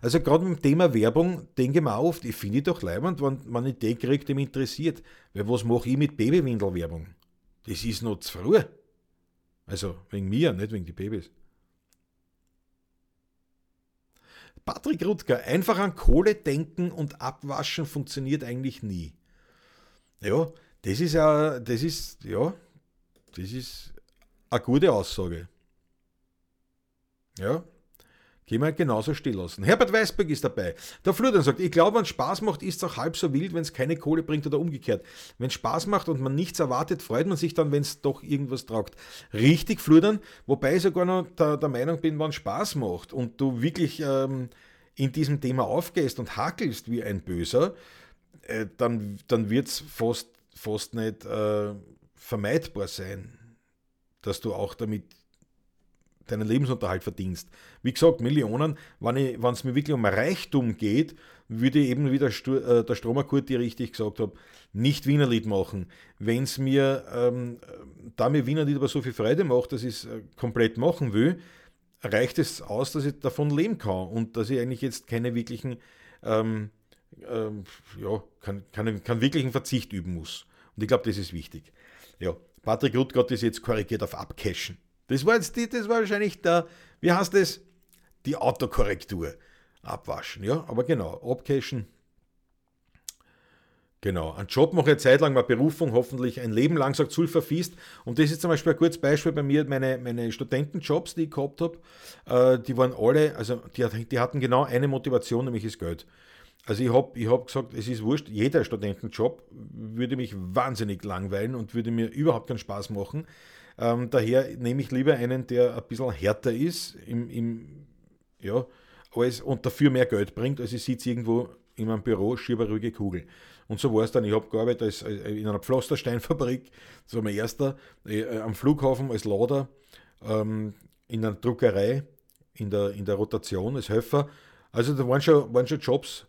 Also gerade mit dem Thema Werbung denke ich mir oft, ich finde doch leibend, wenn man eine Idee kriegt, die mich interessiert. Weil was mache ich mit Babywindel-Werbung? Das ist noch zu früh. Also wegen mir, nicht wegen die Babys. Patrick Rutger, einfach an Kohle denken und abwaschen funktioniert eigentlich nie. Ja, das ist ja, das ist, ja, das ist eine gute Aussage. Ja, Gehen wir genauso still lassen. Herbert Weißberg ist dabei. Der Florian sagt, ich glaube, wenn Spaß macht, ist es auch halb so wild, wenn es keine Kohle bringt oder umgekehrt. Wenn es Spaß macht und man nichts erwartet, freut man sich dann, wenn es doch irgendwas tragt. Richtig, Florian, wobei ich sogar noch der, der Meinung bin, wenn Spaß macht und du wirklich ähm, in diesem Thema aufgehst und hakelst wie ein Böser, äh, dann, dann wird es fast fast nicht äh, vermeidbar sein, dass du auch damit deinen Lebensunterhalt verdienst. Wie gesagt, Millionen, wenn es mir wirklich um Reichtum geht, würde ich eben wie der, äh, der Stromerkurt, die richtig gesagt habe, nicht Wienerlied machen. Wenn es mir, ähm, da mir Wienerlied aber so viel Freude macht, dass ich es äh, komplett machen will, reicht es aus, dass ich davon leben kann und dass ich eigentlich jetzt keine wirklichen ähm, ähm, ja, keinen kein, kein wirklichen Verzicht üben muss. Und ich glaube, das ist wichtig. Ja, Patrick Rutgott ist jetzt korrigiert auf Abcashen. Das war jetzt die, das war wahrscheinlich der, wie heißt das? Die Autokorrektur. Abwaschen, ja, aber genau, Abcashen. Genau, ein Job mache ich eine Zeit lang, eine Berufung, hoffentlich ein Leben lang, sagt Sulfa Fiest. Und das ist zum Beispiel ein kurzes Beispiel bei mir, meine, meine Studentenjobs, die ich gehabt habe, äh, die waren alle, also die, die hatten genau eine Motivation, nämlich das Geld. Also ich habe ich hab gesagt, es ist wurscht, jeder Studentenjob würde mich wahnsinnig langweilen und würde mir überhaupt keinen Spaß machen. Ähm, daher nehme ich lieber einen, der ein bisschen härter ist im, im, ja, als, und dafür mehr Geld bringt, als ich sitze irgendwo in meinem Büro, schiebe ruhige Kugel. Und so war es dann. Ich habe gearbeitet als, in einer Pflastersteinfabrik, das war mein erster, äh, am Flughafen als Lader, ähm, in einer Druckerei, in der, in der Rotation als Helfer. Also da waren schon, waren schon Jobs,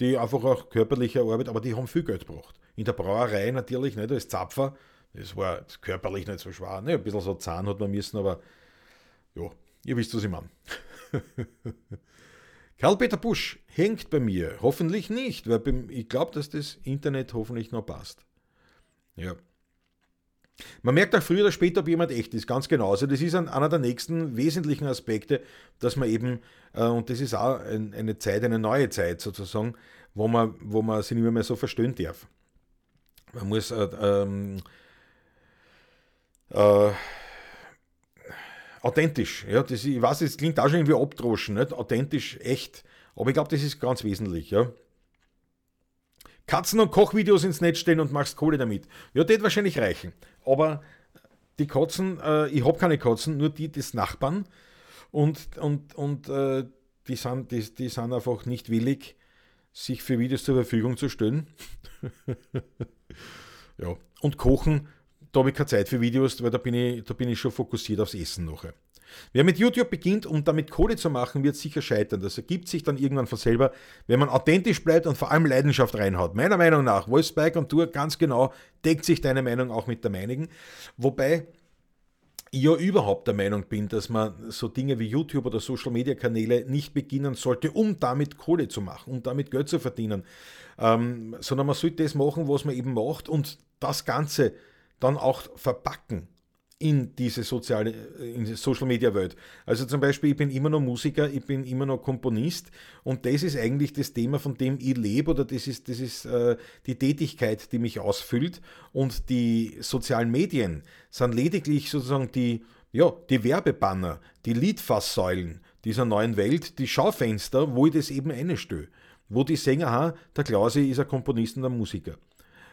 die einfach auch körperliche Arbeit, aber die haben viel Geld gebracht. In der Brauerei natürlich, nicht als Zapfer, das war körperlich nicht so schwer. Ne? Ein bisschen so Zahn hat man müssen, aber Ja, ihr wisst, was ich meine. Karl-Peter Busch hängt bei mir. Hoffentlich nicht, weil ich glaube, dass das Internet hoffentlich noch passt. Ja. Man merkt auch früher oder später, ob jemand echt ist, ganz genau. Also das ist einer der nächsten wesentlichen Aspekte, dass man eben, äh, und das ist auch eine Zeit, eine neue Zeit sozusagen, wo man, wo man sich nicht mehr so verstehen darf. Man muss äh, ähm, äh, authentisch, ja, das, ich weiß, es klingt auch schon irgendwie abdroschen, nicht? authentisch, echt, aber ich glaube, das ist ganz wesentlich, ja. Katzen- und Kochvideos ins Netz stellen und machst Kohle damit. Ja, das wird wahrscheinlich reichen. Aber die Katzen, äh, ich habe keine Katzen, nur die des Nachbarn. Und, und, und äh, die, sind, die, die sind einfach nicht willig, sich für Videos zur Verfügung zu stellen. ja. Und kochen, da habe ich keine Zeit für Videos, weil da bin ich, da bin ich schon fokussiert aufs Essen nachher. Wer mit YouTube beginnt, um damit Kohle zu machen, wird sicher scheitern. Das ergibt sich dann irgendwann von selber, wenn man authentisch bleibt und vor allem Leidenschaft reinhaut. Meiner Meinung nach, Wolfsbike und Tour ganz genau deckt sich deine Meinung auch mit der meinigen. Wobei ich ja überhaupt der Meinung bin, dass man so Dinge wie YouTube oder Social Media Kanäle nicht beginnen sollte, um damit Kohle zu machen, um damit Geld zu verdienen, ähm, sondern man sollte das machen, was man eben macht und das Ganze dann auch verpacken in diese soziale, in die Social Media Welt. Also zum Beispiel, ich bin immer noch Musiker, ich bin immer noch Komponist und das ist eigentlich das Thema, von dem ich lebe oder das ist, das ist äh, die Tätigkeit, die mich ausfüllt und die sozialen Medien sind lediglich sozusagen die, ja, die Werbebanner, die Liedfasssäulen dieser neuen Welt, die Schaufenster, wo ich das eben einstelle. Wo die Sänger aha, der Klausi ist ein Komponist und ein Musiker.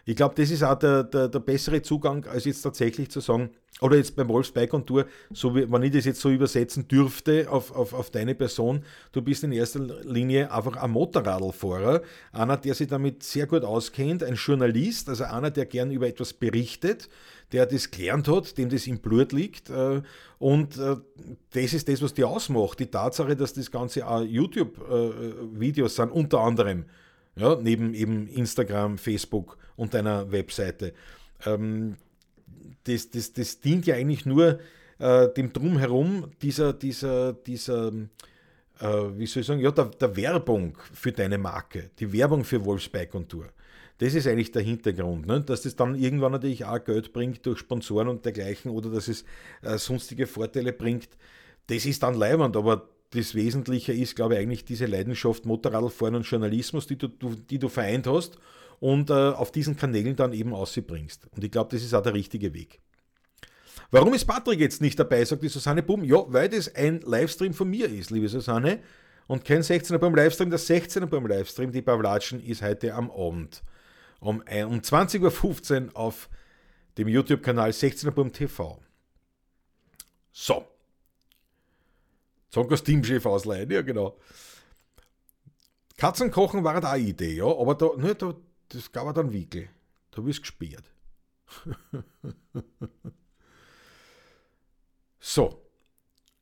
Ich glaube, das ist auch der, der, der, bessere Zugang, als jetzt tatsächlich zu sagen, oder jetzt beim Bike und Tour, so wie, wenn ich das jetzt so übersetzen dürfte auf, auf, auf deine Person, du bist in erster Linie einfach ein Motorradlfahrer, einer, der sich damit sehr gut auskennt, ein Journalist, also einer, der gern über etwas berichtet, der das gelernt hat, dem das im Blut liegt. Äh, und äh, das ist das, was dir ausmacht. Die Tatsache, dass das Ganze auch YouTube-Videos äh, sind, unter anderem ja, neben eben Instagram, Facebook und deiner Webseite. Ähm, das, das, das dient ja eigentlich nur äh, dem Drumherum dieser, dieser, dieser äh, wie soll ich sagen, ja, der, der, Werbung für deine Marke, die Werbung für Wolfsbike und Tour. Das ist eigentlich der Hintergrund, ne? dass das dann irgendwann natürlich auch Geld bringt durch Sponsoren und dergleichen oder dass es äh, sonstige Vorteile bringt. Das ist dann leibend, aber das Wesentliche ist, glaube ich, eigentlich diese Leidenschaft Motorradfahren und Journalismus, die du, die du vereint hast und äh, auf diesen Kanälen dann eben ausbringst. Und ich glaube, das ist auch der richtige Weg. Warum ist Patrick jetzt nicht dabei, sagt die Susanne Bum. Ja, weil das ein Livestream von mir ist, liebe Susanne. Und kein 16er beim Livestream, der 16er beim Livestream, die Pavlatschen, ist heute am Abend. Um, um 20.15 Uhr auf dem YouTube-Kanal 16er beim TV. So, Sagen als Teamchef ausleihen, ja genau. Katzenkochen war da eine Idee, ja, aber da, ne, da, das gab er dann Wickel. Da bist gesperrt. so.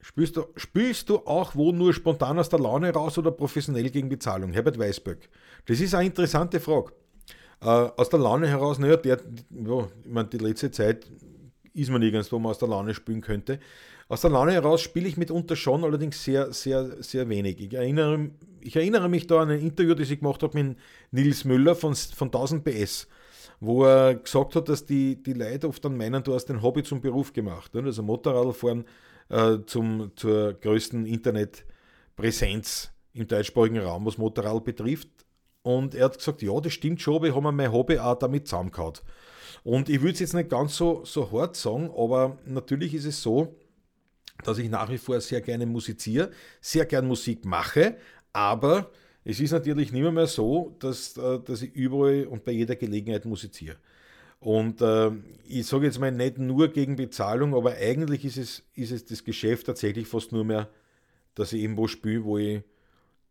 Spielst du, spielst du auch wo nur spontan aus der Laune raus oder professionell gegen Bezahlung? Herbert Weisböck. Das ist eine interessante Frage. Äh, aus der Laune heraus, naja, der, ja, ich meine, die letzte Zeit ist man nirgends, wo man aus der Laune spielen könnte. Aus der Laune heraus spiele ich mitunter schon, allerdings sehr, sehr, sehr wenig. Ich erinnere, ich erinnere mich da an ein Interview, das ich gemacht habe mit Nils Müller von, von 1000 PS, wo er gesagt hat, dass die, die Leute oft dann meinen, du hast den Hobby zum Beruf gemacht. Ne? Also Motorradfahren äh, zur größten Internetpräsenz im deutschsprachigen Raum, was Motorrad betrifft. Und er hat gesagt, ja, das stimmt schon, aber ich habe mein Hobby auch damit zusammengehauen. Und ich würde es jetzt nicht ganz so, so hart sagen, aber natürlich ist es so, dass ich nach wie vor sehr gerne musiziere, sehr gern Musik mache, aber es ist natürlich nicht mehr, so, dass, äh, dass ich überall und bei jeder Gelegenheit musiziere. Und äh, ich sage jetzt mal nicht nur gegen Bezahlung, aber eigentlich ist es, ist es das Geschäft tatsächlich fast nur mehr, dass ich irgendwo spiele, wo ich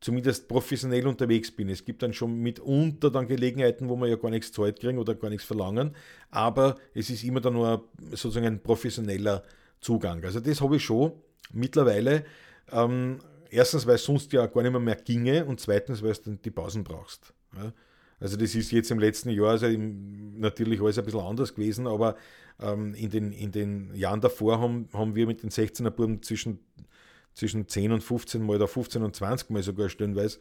zumindest professionell unterwegs bin. Es gibt dann schon mitunter dann Gelegenheiten, wo wir ja gar nichts zahlt kriegen oder gar nichts verlangen, aber es ist immer dann nur sozusagen ein professioneller Zugang. Also das habe ich schon mittlerweile. Ähm, erstens, weil es sonst ja gar nicht mehr, mehr ginge und zweitens, weil du die Pausen brauchst. Ja? Also das ist jetzt im letzten Jahr also natürlich alles ein bisschen anders gewesen, aber ähm, in, den, in den Jahren davor haben, haben wir mit den 16er Buben zwischen zwischen 10 und 15 Mal oder 15 und 20 Mal sogar stellenweise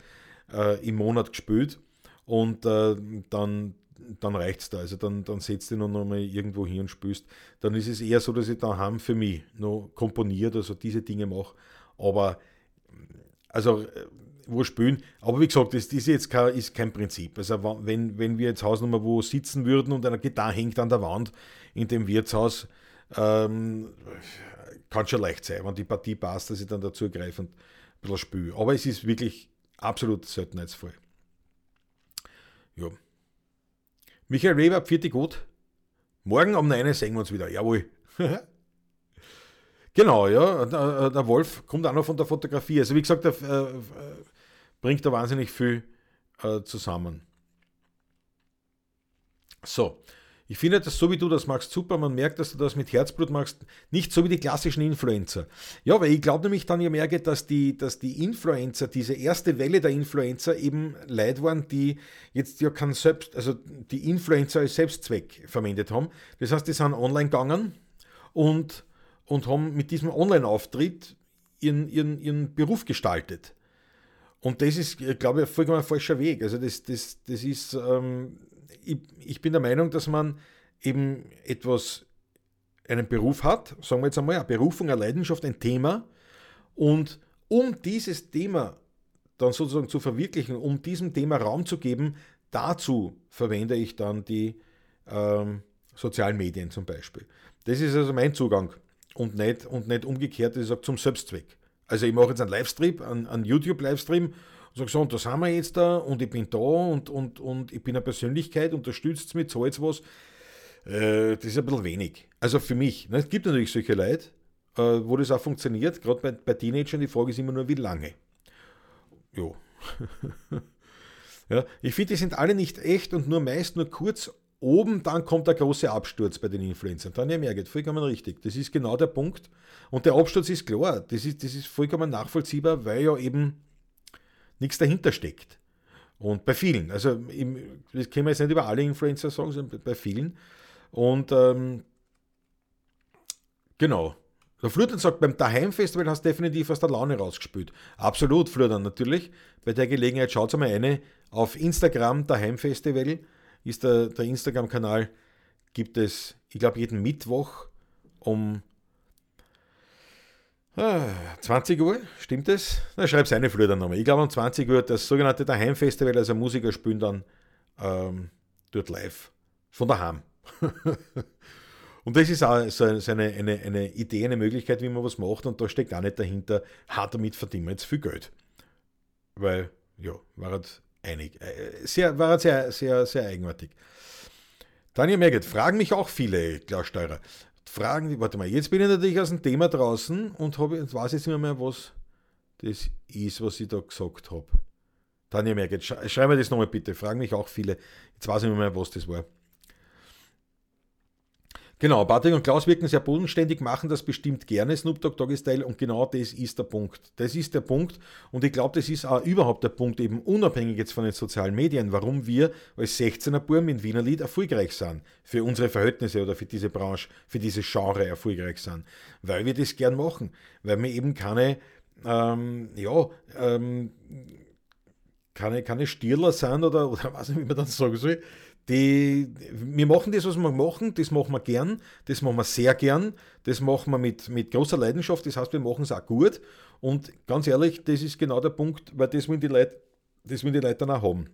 äh, im Monat gespielt und äh, dann, dann reicht es da. Also dann, dann setzt du noch mal irgendwo hin und spielst. Dann ist es eher so, dass ich daheim für mich noch komponiert, also diese Dinge mache. Aber also äh, wo spielen. Aber wie gesagt, das, ist jetzt kein, ist kein Prinzip. Also wenn, wenn wir jetzt Hausnummer wo sitzen würden und eine Gitarre hängt an der Wand in dem Wirtshaus, ähm, kann schon leicht sein, wenn die Partie passt, dass ich dann dazu greife und ein bisschen spiele. Aber es ist wirklich absolut seltenheitsvoll. Ja. Michael Weber, vierte gut. Morgen um 9 sehen wir uns wieder. Jawohl. genau, ja. Der, Wolf kommt auch noch von der Fotografie. Also wie gesagt, der äh, bringt da wahnsinnig viel äh, zusammen. So, ich finde das so, wie du das machst, super. Man merkt, dass du das mit Herzblut machst. Nicht so wie die klassischen Influencer. Ja, weil ich glaube nämlich dann ja merke, dass die, dass die Influencer, diese erste Welle der Influencer eben Leute waren, die jetzt ja kein Selbst, also die Influencer als Selbstzweck verwendet haben. Das heißt, die sind online gegangen und, und haben mit diesem Online-Auftritt ihren, ihren, ihren Beruf gestaltet. Und das ist, glaube ich, ein vollkommen falscher Weg. Also das, das, das ist, ähm, ich, ich bin der Meinung, dass man eben etwas, einen Beruf hat, sagen wir jetzt einmal, eine Berufung, eine Leidenschaft, ein Thema. Und um dieses Thema dann sozusagen zu verwirklichen, um diesem Thema Raum zu geben, dazu verwende ich dann die ähm, sozialen Medien zum Beispiel. Das ist also mein Zugang und nicht, und nicht umgekehrt, ich sage zum Selbstzweck. Also ich mache jetzt einen Livestream, einen, einen YouTube-Livestream sage so, und da sind wir jetzt da und ich bin da und, und, und ich bin eine Persönlichkeit, unterstützt mich, zahlt was. Äh, das ist ein bisschen wenig. Also für mich. Ne? Es gibt natürlich solche Leute, äh, wo das auch funktioniert, gerade bei, bei Teenagern, die Frage ist immer nur, wie lange. Jo. ja, ich finde, die sind alle nicht echt und nur meist nur kurz oben, dann kommt der große Absturz bei den Influencern. Dann ja, merkt, vollkommen richtig. Das ist genau der Punkt. Und der Absturz ist klar. Das ist, das ist vollkommen nachvollziehbar, weil ja eben nichts dahinter steckt. Und bei vielen, also im, das können wir jetzt nicht über alle Influencer sagen, sondern bei vielen. Und ähm, genau. Der Florian sagt, beim Daheim-Festival hast du definitiv aus der Laune rausgespielt. Absolut, Florian, natürlich. Bei der Gelegenheit schaut mal eine auf Instagram Daheim-Festival ist der, der Instagram-Kanal, gibt es, ich glaube, jeden Mittwoch um 20 Uhr, stimmt es? Na, schreib seine Flöte nochmal. Ich glaube, um 20 Uhr das sogenannte Daheim-Festival, also Musiker spielen dann ähm, dort live von daheim. und das ist auch so, eine, eine, eine Idee, eine Möglichkeit, wie man was macht und da steckt gar nicht dahinter, hat damit verdienen wir jetzt viel Geld. Weil, ja, war halt einig. Äh, sehr, war sehr, sehr, sehr eigenartig. Daniel Merget, fragen mich auch viele, Klaus Fragen, warte mal, jetzt bin ich natürlich aus dem Thema draußen und habe, jetzt weiß jetzt nicht mehr, was das ist, was ich da gesagt habe. Daniel Merget, schreib mir das nochmal bitte, fragen mich auch viele. Jetzt weiß ich nicht mehr, was das war. Genau, Patrick und Klaus wirken sehr bodenständig, machen das bestimmt gerne, Snoop Dogg Doggy Style, und genau das ist der Punkt. Das ist der Punkt, und ich glaube, das ist auch überhaupt der Punkt, eben unabhängig jetzt von den sozialen Medien, warum wir als 16er Burm in Wiener Lied erfolgreich sind. Für unsere Verhältnisse oder für diese Branche, für diese Genre erfolgreich sind. Weil wir das gern machen. Weil wir eben keine, ähm, ja, ähm, keine, keine Stierler sind oder, oder was wie man dann sagen soll, die, wir machen das, was wir machen, das machen wir gern, das machen wir sehr gern, das machen wir mit, mit großer Leidenschaft, das heißt, wir machen es auch gut. Und ganz ehrlich, das ist genau der Punkt, weil das wollen die Leute, das wollen die Leute dann auch haben.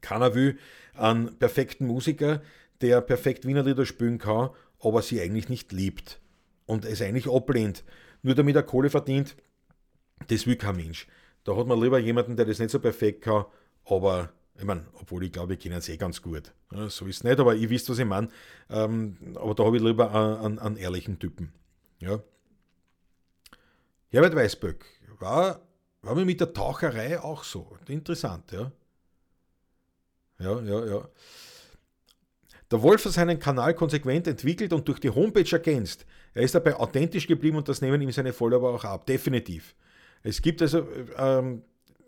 Keiner will einen perfekten Musiker, der perfekt Wiener Lieder spielen kann, aber sie eigentlich nicht liebt und es eigentlich ablehnt, nur damit er Kohle verdient, das will kein Mensch. Da hat man lieber jemanden, der das nicht so perfekt kann, aber ich meine, obwohl ich glaube, ich kenne es eh ganz gut. So ist es nicht, aber ihr wisst, was ich meine. Ähm, aber da habe ich lieber einen, einen, ehrlichen Typen. Ja. Herbert Weißböck war, war mir mit der Taucherei auch so. Interessant, ja. Ja, ja, ja. Der Wolf hat seinen Kanal konsequent entwickelt und durch die Homepage ergänzt. Er ist dabei authentisch geblieben und das nehmen ihm seine Follower auch ab. Definitiv. Es gibt also ähm,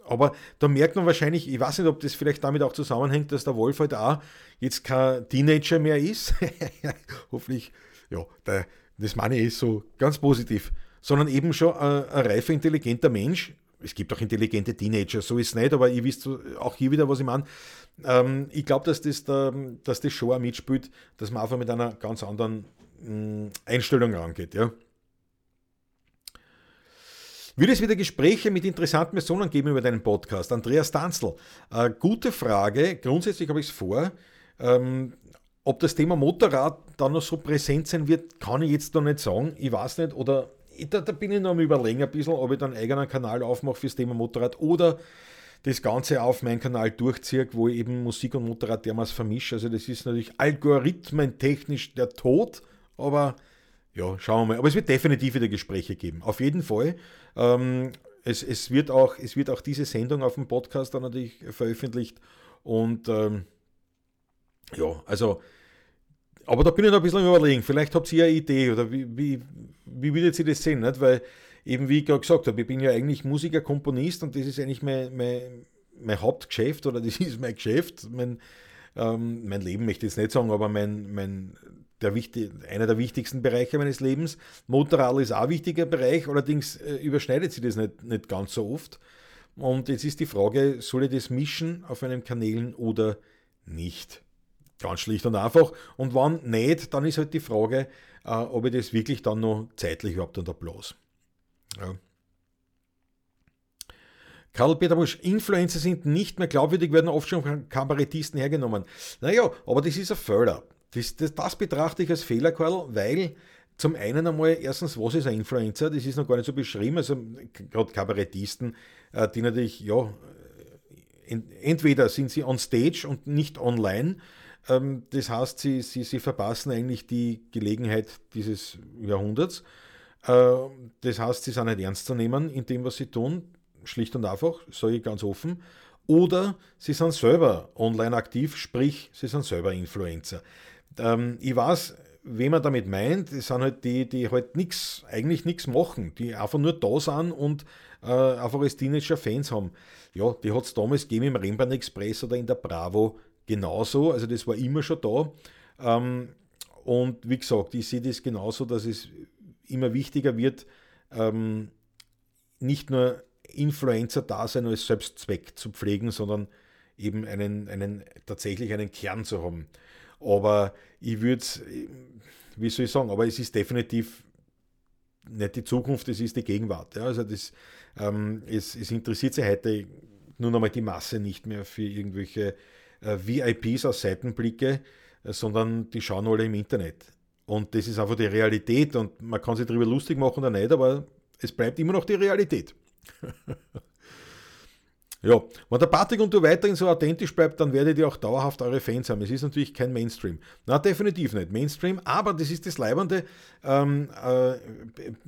aber da merkt man wahrscheinlich, ich weiß nicht, ob das vielleicht damit auch zusammenhängt, dass der Wolf halt auch jetzt kein Teenager mehr ist. Hoffentlich, ja, der, das meine ich so ganz positiv. sondern eben schon ein, ein reifer, intelligenter Mensch. Es gibt auch intelligente Teenager, so ist es nicht, aber ihr wisst auch hier wieder, was ich meine. Ähm, ich glaube, dass, das da, dass das schon auch mitspielt, dass man einfach mit einer ganz anderen mh, mm, Einstellung rangeht. Ja. Wird es wieder Gespräche mit interessanten Personen geben über deinen Podcast? Andreas Danzl, äh, gute Frage. Grundsätzlich habe ich es vor. Ähm, ob das Thema Motorrad dann noch so präsent sein wird, kann ich jetzt noch nicht sagen. Ich weiß nicht. Oder da, da bin ich noch am Überlegen ein bisschen, ob ich dann einen eigenen Kanal aufmache fürs Thema Motorrad oder das Ganze auf meinen Kanal durchziehe, wo ich eben Musik und Motorrad dermaßen vermische. Also das ist natürlich algorithmentechnisch der Tod, aber ja, schauen wir mal. Aber es wird definitiv wieder Gespräche geben. Auf jeden Fall. Ähm, es, es, wird auch, es wird auch diese Sendung auf dem Podcast dann natürlich veröffentlicht. Und ähm, ja, also, aber da bin ich noch ein bisschen überlegen. Vielleicht habt ihr eine Idee oder wie, wie, wie würdet ihr das sehen? Nicht? Weil eben, wie ich gerade gesagt habe, ich bin ja eigentlich Musiker, Komponist und das ist eigentlich mein, mein, mein Hauptgeschäft oder das ist mein Geschäft. Mein, ähm, mein Leben möchte ich jetzt nicht sagen, aber mein, mein der wichtig, einer der wichtigsten Bereiche meines Lebens. Motorrad ist auch ein wichtiger Bereich, allerdings äh, überschneidet sich das nicht, nicht ganz so oft. Und jetzt ist die Frage, soll ich das mischen auf einem Kanälen oder nicht? Ganz schlicht und einfach. Und wann nicht, dann ist halt die Frage, äh, ob ich das wirklich dann noch zeitlich überhaupt unter bloß. Ja. Karl-Peter Busch, Influencer sind nicht mehr glaubwürdig, werden oft schon von Kabarettisten hergenommen. Naja, aber das ist ein Förder. Das, das, das betrachte ich als Fehler, Karl, weil zum einen einmal, erstens, was ist ein Influencer? Das ist noch gar nicht so beschrieben. Also gerade Kabarettisten, äh, die natürlich, ja, entweder sind sie on stage und nicht online. Ähm, das heißt, sie, sie, sie verpassen eigentlich die Gelegenheit dieses Jahrhunderts. Äh, das heißt, sie sind nicht ernst zu nehmen in dem, was sie tun. Schlicht und einfach, sage ich ganz offen. Oder sie sind selber online aktiv, sprich, sie sind selber Influencer. Ähm, ich weiß, wen man damit meint, das sind halt die, die halt nichts, eigentlich nichts machen, die einfach nur da sind und äh, einfach als Teenager Fans haben. Ja, die hat es damals gegeben im Rennbahn Express oder in der Bravo genauso, also das war immer schon da. Ähm, und wie gesagt, ich sehe das genauso, dass es immer wichtiger wird, ähm, nicht nur Influencer-Dasein als Selbstzweck zu pflegen, sondern eben einen, einen, tatsächlich einen Kern zu haben. Aber ich würde es, wie soll ich sagen, aber es ist definitiv nicht die Zukunft, es ist die Gegenwart. Ja. Also das, ähm, es, es, interessiert sich heute nur noch mal die Masse nicht mehr für irgendwelche äh, VIPs aus Seitenblicke, äh, sondern die schauen alle im Internet. Und das ist einfach die Realität und man kann sich darüber lustig machen oder nicht, aber es bleibt immer noch die Realität. Ja, wenn der Patrick und du weiterhin so authentisch bleibt, dann werdet ihr auch dauerhaft eure Fans haben. Es ist natürlich kein Mainstream. Na, definitiv nicht Mainstream, aber das ist das Leibende. Ähm, äh,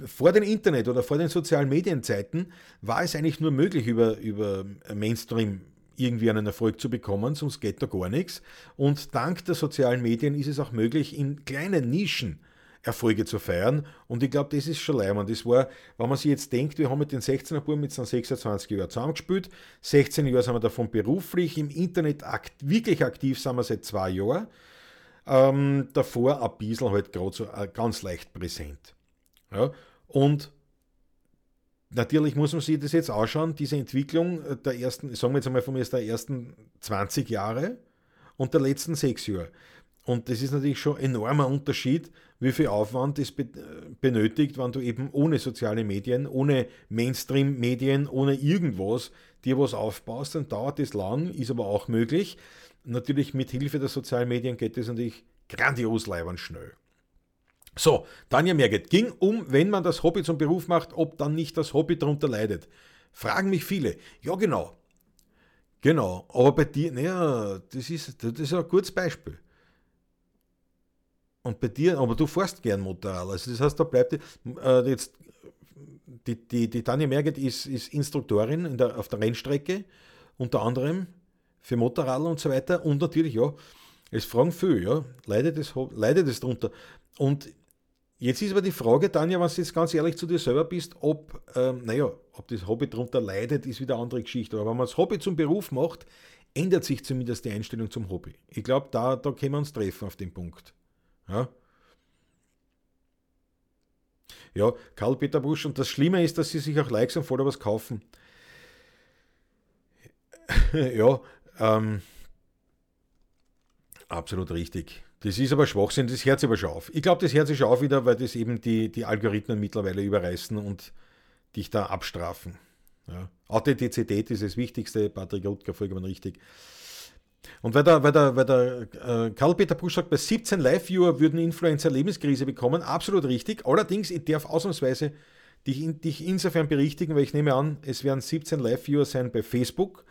vor dem Internet oder vor den sozialen Medienzeiten war es eigentlich nur möglich, über, über Mainstream irgendwie einen Erfolg zu bekommen, sonst geht da gar nichts. Und dank der sozialen Medien ist es auch möglich, in kleinen Nischen Erfolge zu feiern. Und ich glaube, das ist schon leimend. Das war, wenn man sich jetzt denkt, wir haben mit den 16er Buben mit 26 Jahren zusammengespielt. 16 Jahre sind wir davon beruflich, im Internet akt, wirklich aktiv sind wir seit zwei Jahren. Ähm, davor ein bisschen halt gerade so äh, ganz leicht präsent. Ja? Und natürlich muss man sich das jetzt anschauen, diese Entwicklung der ersten, sagen wir jetzt einmal von mir, der ersten 20 Jahre und der letzten sechs Jahre. Und das ist natürlich schon ein enormer Unterschied, wie viel Aufwand es benötigt, wenn du eben ohne soziale Medien, ohne Mainstream-Medien, ohne irgendwas dir was aufbaust, dann dauert das lang, ist aber auch möglich. Natürlich mit Hilfe der sozialen Medien geht das natürlich grandios leibend schnell. So, Tanja Merget ging um, wenn man das Hobby zum Beruf macht, ob dann nicht das Hobby darunter leidet. Fragen mich viele. Ja, genau. Genau. Aber bei dir, naja, das ist, das ist ein gutes Beispiel. Und bei dir, aber du fährst gern Motorrad. Also das heißt, da bleibt äh, jetzt die, die, die Tanja Merget ist, ist Instruktorin der, auf der Rennstrecke, unter anderem für Motorradler und so weiter. Und natürlich, ja, es fragen viele, ja, leidet es, leidet es darunter. Und jetzt ist aber die Frage, Tanja, wenn du jetzt ganz ehrlich zu dir selber bist, ob, ähm, naja, ob das Hobby darunter leidet, ist wieder eine andere Geschichte. Aber wenn man das Hobby zum Beruf macht, ändert sich zumindest die Einstellung zum Hobby. Ich glaube, da, da können wir uns treffen auf den Punkt. Ja? Ja, Karl-Peter Busch. Und das Schlimme ist, dass sie sich auch Likes und Followers kaufen. ja, ähm, absolut richtig. Das ist aber Schwachsinn, das aber schon auf. Ich glaube, das sich schon auf wieder, weil das eben die, die Algorithmen mittlerweile überreißen und dich da abstrafen. Ja. Authentizität ist das Wichtigste, Patrick Rutger vollkommen richtig. Und weil der, weil der, weil der äh, Karl-Peter Busch sagt, bei 17 Live-Viewer würden Influencer Lebenskrise bekommen, absolut richtig. Allerdings, ich darf ausnahmsweise dich, dich insofern berichtigen, weil ich nehme an, es werden 17 Live-Viewer sein bei Facebook.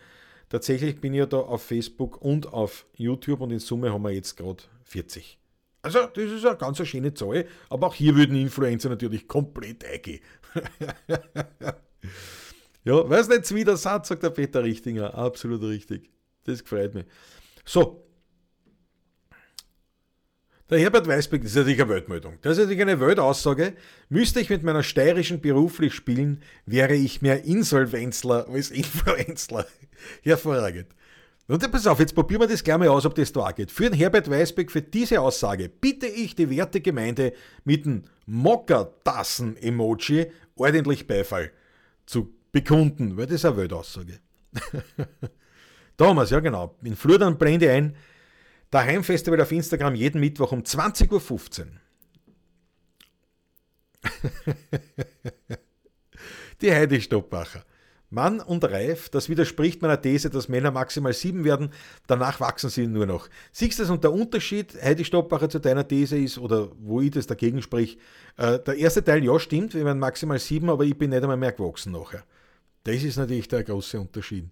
Tatsächlich bin ich ja da auf Facebook und auf YouTube und in Summe haben wir jetzt gerade 40. Also, das ist eine ganz schöne Zahl, aber auch hier würden Influencer natürlich komplett eingehen. ja, weiß nicht, wie der Satz, sagt der Peter Richtinger. Absolut richtig. Das gefreut mich. So. Der Herbert Weißbeck, das ist natürlich eine Weltmeldung. Das ist natürlich eine Weltaussage. Müsste ich mit meiner steirischen beruflich spielen, wäre ich mehr Insolvenzler als Influenzler. Hervorragend. Und pass auf, jetzt probieren wir das gleich mal aus, ob das da geht. Für den Herbert Weißbeck, für diese Aussage bitte ich die werte Gemeinde mit dem Mockertassen-Emoji ordentlich Beifall zu bekunden, weil das ist eine Weltaussage. Thomas, ja genau. In Flurdern blende ein. Daheimfestival auf Instagram jeden Mittwoch um 20.15 Uhr. Die Heidi Stoppacher. Mann und reif, das widerspricht meiner These, dass Männer maximal sieben werden, danach wachsen sie nur noch. Siehst du das? Und der Unterschied, Heidi Stoppacher, zu deiner These ist, oder wo ich das dagegen sprich, äh, der erste Teil, ja, stimmt, wir werden maximal sieben, aber ich bin nicht einmal mehr gewachsen nachher. Das ist natürlich der große Unterschied.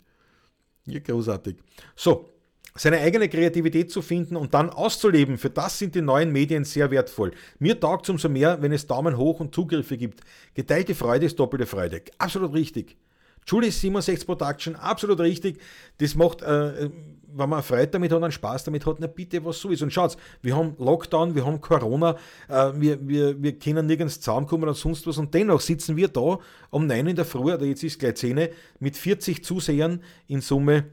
Ja, großartig. So, seine eigene Kreativität zu finden und dann auszuleben, für das sind die neuen Medien sehr wertvoll. Mir taugt es umso mehr, wenn es Daumen hoch und Zugriffe gibt. Geteilte Freude ist doppelte Freude. Absolut richtig. Julie 67 Production, absolut richtig. Das macht, äh, wenn man Freude damit hat, einen Spaß damit hat, na bitte, was so ist. Und schaut, wir haben Lockdown, wir haben Corona, äh, wir, wir, wir können nirgends zusammenkommen oder sonst was. Und dennoch sitzen wir da um 9 in der Früh, oder jetzt ist gleich 10, mit 40 Zusehern in Summe.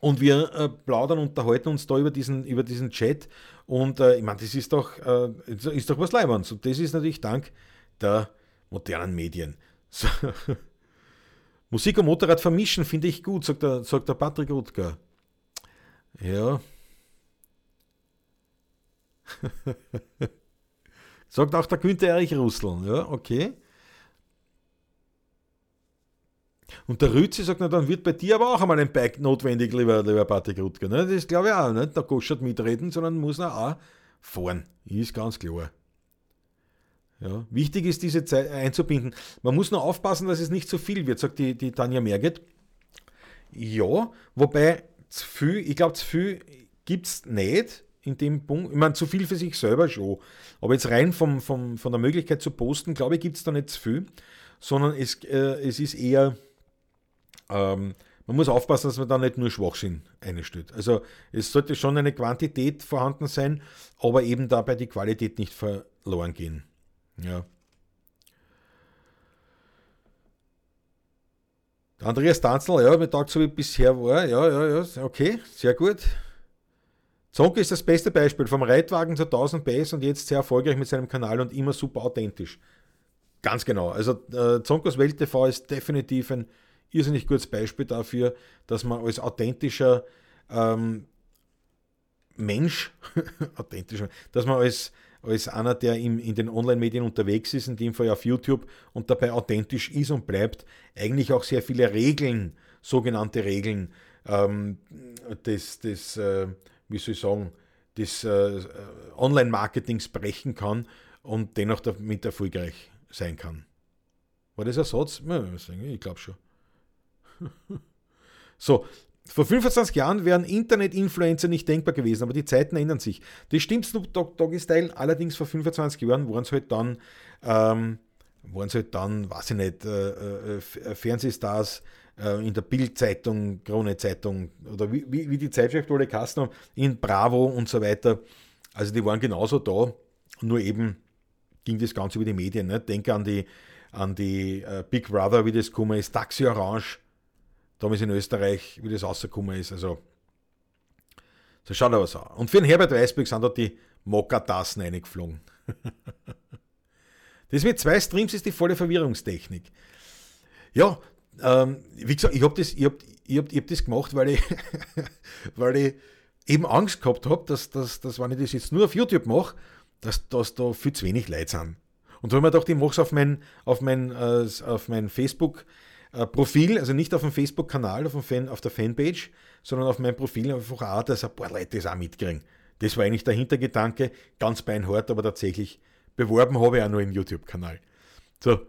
Und wir äh, plaudern, unterhalten uns da über diesen, über diesen Chat. Und äh, ich meine, das ist doch, äh, ist doch was Leiberns. Und das ist natürlich dank der modernen Medien. So. Musik und Motorrad vermischen finde ich gut, sagt der, sagt der Patrick Rutger. Ja. sagt auch der Günther Erich Russell. Ja, okay. Und der Rützi sagt, na, dann wird bei dir aber auch einmal ein Bike notwendig, lieber, lieber Patrick Rutger. Ne? Das glaube ich auch nicht. Der Goschert mitreden, sondern muss er auch fahren. Ist ganz klar. Ja, wichtig ist, diese Zeit einzubinden. Man muss nur aufpassen, dass es nicht zu viel wird, sagt die, die Tanja Merget. Ja, wobei zu viel, ich glaube, zu viel gibt es nicht in dem Punkt. Ich meine, zu viel für sich selber schon. Aber jetzt rein vom, vom, von der Möglichkeit zu posten, glaube ich, gibt es da nicht zu viel, sondern es, äh, es ist eher, ähm, man muss aufpassen, dass man da nicht nur Schwachsinn einstellt. Also es sollte schon eine Quantität vorhanden sein, aber eben dabei die Qualität nicht verloren gehen. Ja. Andreas Danzl, ja, mit Tag so wie bisher war, ja, ja, ja, okay, sehr gut. Zonke ist das beste Beispiel, vom Reitwagen zu 1000 PS und jetzt sehr erfolgreich mit seinem Kanal und immer super authentisch. Ganz genau. Also äh, Zonkos Welt TV ist definitiv ein irrsinnig gutes Beispiel dafür, dass man als authentischer ähm, Mensch, authentischer, dass man als als einer, der im, in den Online-Medien unterwegs ist, in dem Fall auf YouTube und dabei authentisch ist und bleibt, eigentlich auch sehr viele Regeln, sogenannte Regeln ähm, des, des äh, wie soll ich sagen, des äh, Online-Marketings brechen kann und dennoch damit erfolgreich sein kann. War das ein Satz? Ich glaube schon. so, vor 25 Jahren wären Internet-Influencer nicht denkbar gewesen, aber die Zeiten ändern sich. Das stimmt Snoop Dogg Doggy Style, allerdings vor 25 Jahren waren es halt dann, ähm, waren es halt dann, weiß ich nicht, äh, äh, äh Fernsehstars äh, in der Bild-Zeitung, Krone-Zeitung oder wie, wie, die Zeitschrift alle Kasten in Bravo und so weiter. Also die waren genauso da, nur eben ging das Ganze über die Medien. Ne? Denke an die, an die uh, Big Brother, wie das gekommen ist, Taxi Orange damals in Österreich, wie das rausgekommen ist. Also, so schaut aber so. Und für den Herbert Weißberg sind dort die Mokka-Tassen eingeflogen. Das mit zwei Streams ist die volle Verwirrungstechnik. Ja, ähm, wie gesagt, ich habe das, ich hab, ich hab, ich hab das gemacht, weil ich, weil ich eben Angst gehabt habe, dass, dass, dass, wenn ich das jetzt nur auf YouTube mache, dass, dass da viel zu wenig Leute sind. Und da habe ich mir gedacht, ich mache es auf mein, auf mein, äh, auf mein Facebook-Profil, also nicht auf dem Facebook-Kanal, auf, Fan, auf der Fanpage, sondern auf mein Profil einfach auch, dass ein paar Leute das auch mitkriegen. Das war eigentlich der Hintergedanke, ganz beinhart, aber tatsächlich beworben habe ich auch nur im YouTube-Kanal. So,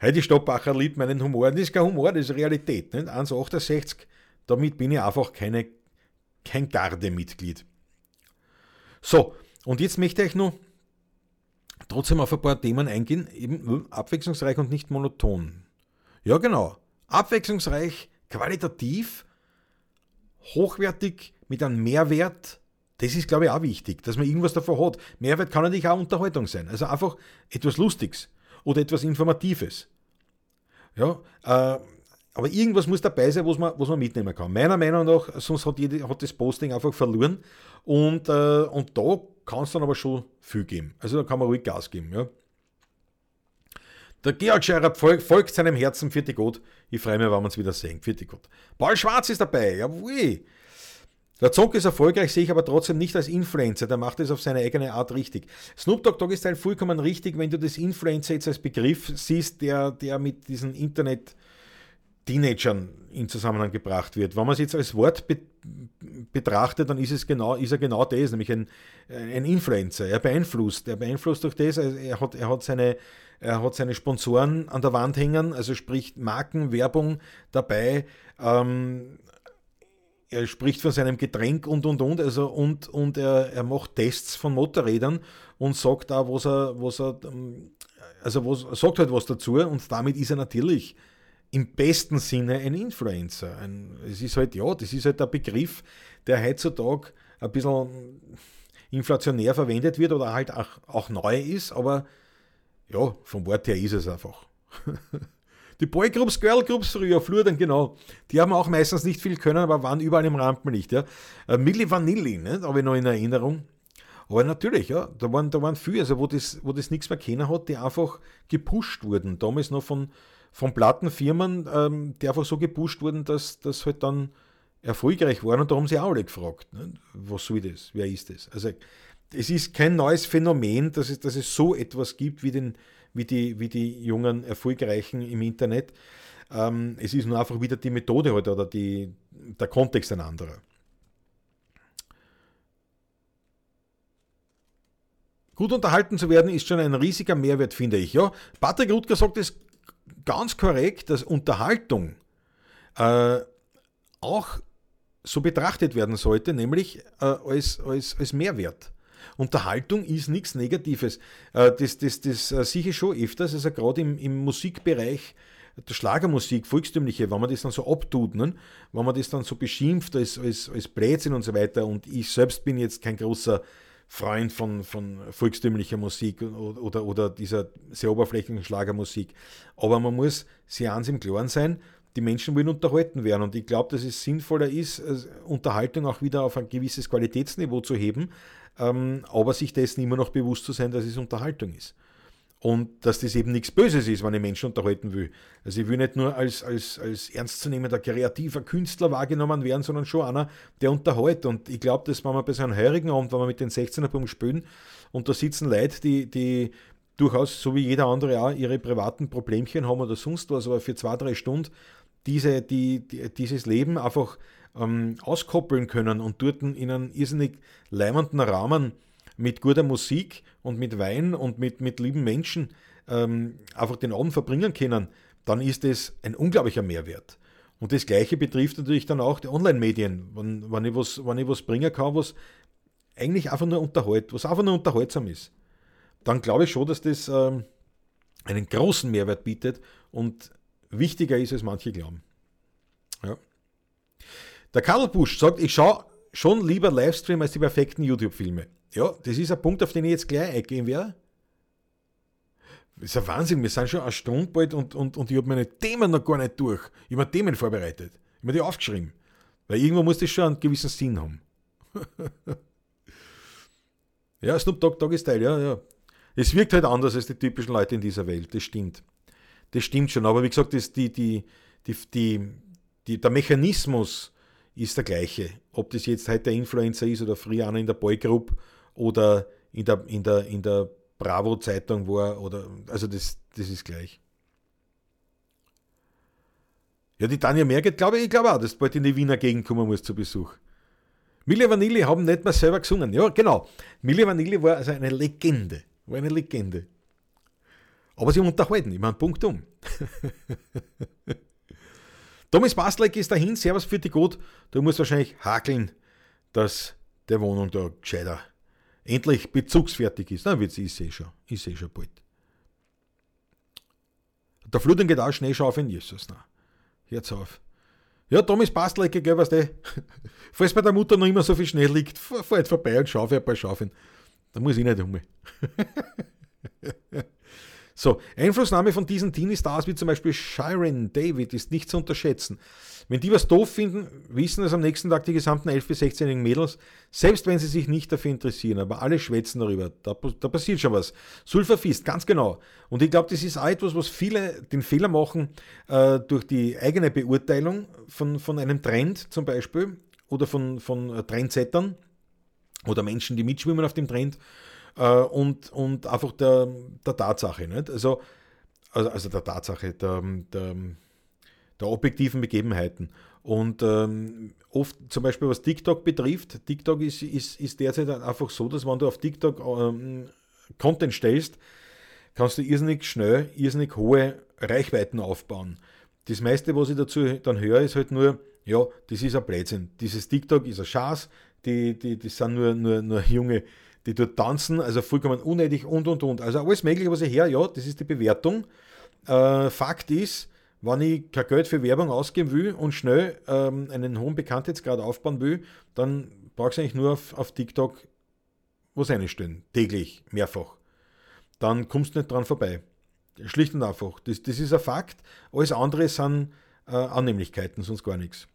Heidi Stoppacher liebt meinen Humor. Das ist kein Humor, das ist Realität. 1,68, damit bin ich einfach keine, kein Gardemitglied. So, und jetzt möchte ich noch trotzdem auf ein paar Themen eingehen, eben abwechslungsreich und nicht monoton. Ja, genau. Abwechslungsreich, qualitativ, hochwertig, mit einem Mehrwert. Das ist, glaube ich, auch wichtig, dass man irgendwas davon hat. Mehrwert kann natürlich auch Unterhaltung sein. Also einfach etwas Lustiges oder etwas Informatives. Ja, äh, aber irgendwas muss dabei sein, was man, was man mitnehmen kann. Meiner Meinung nach, sonst hat, jede, hat das Posting einfach verloren. Und, äh, und da kann es dann aber schon viel geben. Also da kann man ruhig Gas geben. Ja. Der Georg Scheirer folgt, seinem Herzen, vierte Gott. Ich freue mich, wenn wir uns wieder sehen. Vierte Gott. Paul Schwarz ist dabei, jawohl. Der Zonk ist erfolgreich, sehe ich aber trotzdem nicht als Influencer. Der macht es auf seine eigene Art richtig. Snoop Dogg Dogg ist halt vollkommen richtig, wenn du das Influencer jetzt als Begriff siehst, der, der mit diesen Internet- Teenagern in Zusammenhang gebracht wird. Wenn man es jetzt als Wort be betrachtet, dann ist, es genau, ist er genau das, nämlich ein, ein Influencer. Er beeinflusst. Er beeinflusst durch das, also er hat, er, hat seine, er hat seine Sponsoren an der Wand hängen, also sprich Marken, Werbung dabei. Ähm, er spricht von seinem Getränk und und und, also und, und er, er macht Tests von Motorrädern und sagt da, was er, was er, ähm, also was, sagt halt was dazu und damit ist er natürlich im besten Sinne ein Influencer. Ein, es ist halt, ja, das ist halt der Begriff, der heutzutage ein bisschen inflationär verwendet wird oder halt auch, auch neu ist, aber ja, vom Wort her ist es einfach. Die Boygroups, Girlgroups früher, Flurdern, genau, die haben auch meistens nicht viel können, aber waren überall im Rampenlicht. Ja. Äh, Milli Vanilli, ne, habe ich noch in Erinnerung. Aber natürlich, ja, da waren, da waren viele, also wo das, wo das nichts mehr kennen hat, die einfach gepusht wurden. Damals noch von, von Plattenfirmen, ähm, die einfach so gepusht wurden, dass das halt dann erfolgreich waren und da haben sie auch alle gefragt, ne? was soll das, wer ist das? Also es ist kein neues Phänomen, dass es, dass es so etwas gibt wie, den, wie, die, wie die jungen Erfolgreichen im Internet. Ähm, es ist nur einfach wieder die Methode halt oder die, der Kontext ein anderer. Gut unterhalten zu werden ist schon ein riesiger Mehrwert, finde ich. Ja, Patrick Rutger sagt es ganz korrekt, dass Unterhaltung äh, auch so betrachtet werden sollte, nämlich äh, als, als, als Mehrwert. Unterhaltung ist nichts Negatives. Äh, das das, das äh, sehe ich schon öfters, also gerade im, im Musikbereich, der Schlagermusik, volkstümliche, wenn man das dann so abtut, ne? wenn man das dann so beschimpft als, als, als Blödsinn und so weiter, und ich selbst bin jetzt kein großer Freund von, von volkstümlicher Musik oder, oder, dieser sehr oberflächlichen Schlagermusik. Aber man muss sich eins im Klaren sein, die Menschen wollen unterhalten werden. Und ich glaube, dass es sinnvoller ist, äh, Unterhaltung auch wieder auf ein gewisses Qualitätsniveau zu heben, ähm, aber sich dessen immer noch bewusst zu sein, dass es Unterhaltung ist. Und dass das eben nichts Böses ist, wenn ich Menschen unterhalten will. Also ich will nicht nur als, als, als ernstzunehmender kreativer Künstler wahrgenommen werden, sondern schon einer, der unterhält. Und ich glaube, dass wenn man bei so einem heurigen Abend, wenn wir mit den 16er Punkt spielen und da sitzen Leute, die, die durchaus, so wie jeder andere auch, ihre privaten Problemchen haben oder sonst was, aber für zwei, drei Stunden diese, die, die dieses Leben einfach ähm, auskoppeln können und dort in einem irrsinnig leimenden Rahmen mit guter Musik und mit Wein und mit, mit lieben Menschen ähm, einfach den Abend verbringen können, dann ist es ein unglaublicher Mehrwert. Und das Gleiche betrifft natürlich dann auch die Online-Medien. Wenn, wenn, ich was, wenn ich was bringen kann, was eigentlich einfach nur unterhalt, was einfach nur unterhaltsam ist, dann glaube ich schon, dass das ähm, einen großen Mehrwert bietet und wichtiger ist, als manche glauben. Ja. Der Karl Busch sagt, ich schaue schon lieber Livestream als die perfekten YouTube-Filme. Ja, das ist ein Punkt, auf den ich jetzt gleich eingehen werde. Das ist ein Wahnsinn, wir sind schon eine Stunde bald und, und, und ich habe meine Themen noch gar nicht durch. Ich habe mir Themen vorbereitet. Ich habe mir die aufgeschrieben. Weil irgendwo muss das schon einen gewissen Sinn haben. ja, Snoop Dogg, Doggy Style, ja, ja. Es wirkt halt anders als die typischen Leute in dieser Welt, das stimmt. Das stimmt schon, aber wie gesagt, das, die, die, die, die, die, der Mechanismus ist der gleiche. Ob das jetzt heute der Influencer ist oder früher einer in der Boygroup oder in der, in der, in der Bravo-Zeitung war, oder, also das, das ist gleich. Ja, die Tanja Merget, glaube ich, ich glaube auch, dass bald in die Wiener Gegend kommen muss zu Besuch. Mille Vanilli haben nicht mehr selber gesungen. Ja, genau. Mille Vanilli war also eine Legende. War eine Legende. Aber sie unterhalten, ich meine, Punkt um. Thomas Bastleck ist dahin, Servus für die gut. Du musst wahrscheinlich hakeln, dass der Wohnung da gescheiter endlich bezugsfertig ist. Na, wird sie, ich sehe schon. Ich sehe schon bald. Der Fluten geht auch Schnee auf in Jesus. Na. Jetzt auf. Ja, Thomas Bastlecke, gell, was der? Falls bei der Mutter noch immer so viel Schnee liegt, fahr, jetzt vorbei und schaufe ein paar Schaufeln. Da muss ich nicht um. So, Einflussnahme von diesen Teenie-Stars wie zum Beispiel Shiren David ist nicht zu unterschätzen. Wenn die was doof finden, wissen es am nächsten Tag die gesamten 11- bis 16-jährigen Mädels, selbst wenn sie sich nicht dafür interessieren, aber alle schwätzen darüber. Da, da passiert schon was. Sulfafist, ganz genau. Und ich glaube, das ist auch etwas, was viele den Fehler machen, äh, durch die eigene Beurteilung von, von einem Trend zum Beispiel oder von, von Trendsettern oder Menschen, die mitschwimmen auf dem Trend äh, und, und einfach der, der Tatsache. Nicht? Also, also, also der Tatsache, der, der, der objektiven Begebenheiten. Und ähm, oft, zum Beispiel was TikTok betrifft, TikTok ist, ist, ist derzeit einfach so, dass wenn du auf TikTok ähm, Content stellst, kannst du irrsinnig schnell, irrsinnig hohe Reichweiten aufbauen. Das meiste, was ich dazu dann höre, ist halt nur, ja, das ist ein Blödsinn. Dieses TikTok ist ein Schatz, die, die, die sind nur, nur, nur junge die dort tanzen, also vollkommen unnötig und und und. Also alles Mögliche, was ich her, ja, das ist die Bewertung. Äh, Fakt ist, wenn ich kein Geld für Werbung ausgeben will und schnell ähm, einen hohen Bekanntheitsgrad aufbauen will, dann brauchst du eigentlich nur auf, auf TikTok was einstellen. Täglich, mehrfach. Dann kommst du nicht dran vorbei. Schlicht und einfach. Das, das ist ein Fakt. Alles andere sind äh, Annehmlichkeiten, sonst gar nichts.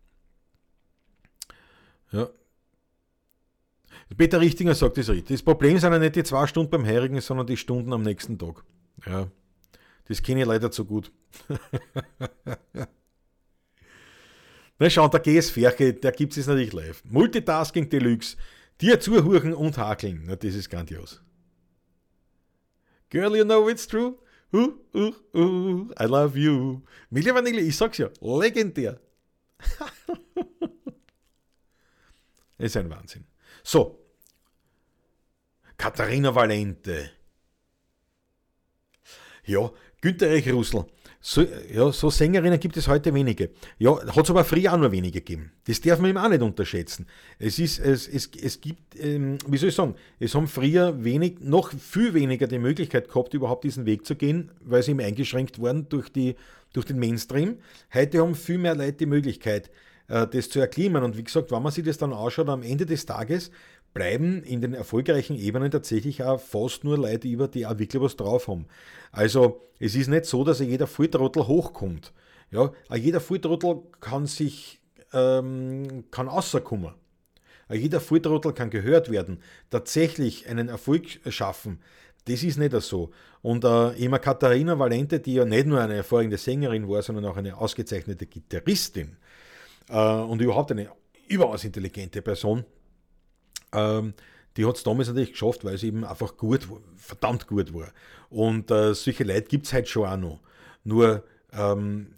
Ja, Peter Richtinger sagt es richtig. Das Problem sind ja nicht die zwei Stunden beim Heirigen, sondern die Stunden am nächsten Tag. Ja, das kenne ich leider zu gut. Na schau, der GS Ferche, der gibt es natürlich live. Multitasking Deluxe, dir zuhören und hakeln. Na, das ist grandios. Girl, you know it's true. Uh, uh, uh, I love you. Milli Vanille, ich sag's ja, legendär. ist ein Wahnsinn. So, Katharina Valente. Ja, Günter Erich Russell. So, ja, so Sängerinnen gibt es heute wenige. Ja, hat es aber früher auch nur wenige gegeben. Das darf man ihm auch nicht unterschätzen. Es, ist, es, es, es gibt, ähm, wie soll ich sagen, es haben früher wenig, noch viel weniger die Möglichkeit gehabt, überhaupt diesen Weg zu gehen, weil sie ihm eingeschränkt wurden durch, durch den Mainstream. Heute haben viel mehr Leute die Möglichkeit, das zu erklimmen. Und wie gesagt, wenn man sich das dann anschaut, am Ende des Tages bleiben in den erfolgreichen Ebenen tatsächlich auch fast nur Leute über, die auch wirklich was drauf haben. Also es ist nicht so, dass jeder Volltrottel hochkommt. Ja, jeder Volltrottel kann sich ähm, kann rauskommen. Jeder Volltrottel kann gehört werden. Tatsächlich einen Erfolg schaffen, das ist nicht so. Und äh, immer Katharina Valente, die ja nicht nur eine hervorragende Sängerin war, sondern auch eine ausgezeichnete Gitarristin äh, und überhaupt eine überaus intelligente Person, ähm, die hat es damals natürlich geschafft, weil sie eben einfach gut, verdammt gut war. Und äh, solche Leute gibt es heute schon auch noch. Nur, ähm,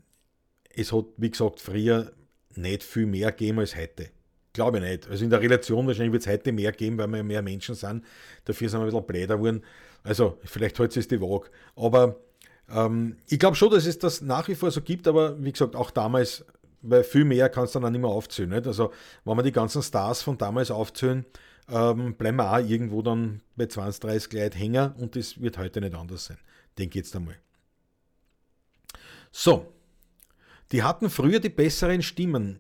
es hat, wie gesagt, früher nicht viel mehr gegeben als heute. Glaube ich nicht. Also in der Relation wahrscheinlich wird es heute mehr geben, weil wir mehr Menschen sind. Dafür sind wir ein bisschen bläder geworden. Also vielleicht hält es die Waage. Aber ähm, ich glaube schon, dass es das nach wie vor so gibt, aber wie gesagt, auch damals, weil viel mehr kannst du dann auch nicht mehr aufzählen. Nicht? Also wenn wir die ganzen Stars von damals aufzählen, ähm, bleiben wir auch irgendwo dann bei 20, 30 Leute hängen und das wird heute nicht anders sein. Denke jetzt einmal. So, die hatten früher die besseren Stimmen.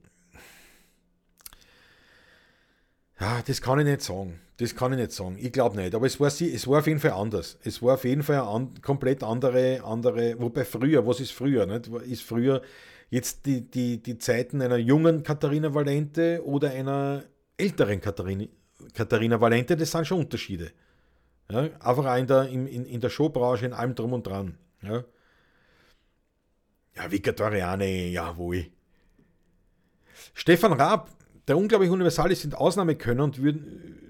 Ja, das kann ich nicht sagen. Das kann ich nicht sagen. Ich glaube nicht. Aber es war, es war auf jeden Fall anders. Es war auf jeden Fall eine an, komplett andere, andere, wobei früher, was ist früher? Nicht? Ist früher jetzt die, die, die Zeiten einer jungen Katharina Valente oder einer älteren Katharina, Katharina Valente, das sind schon Unterschiede. Ja? Einfach auch in der, in, in der Showbranche, in allem drum und dran. Ja, ja Vicatoriane, jawohl. Stefan Raab, der unglaublich Universalist sind Ausnahmekönner und würde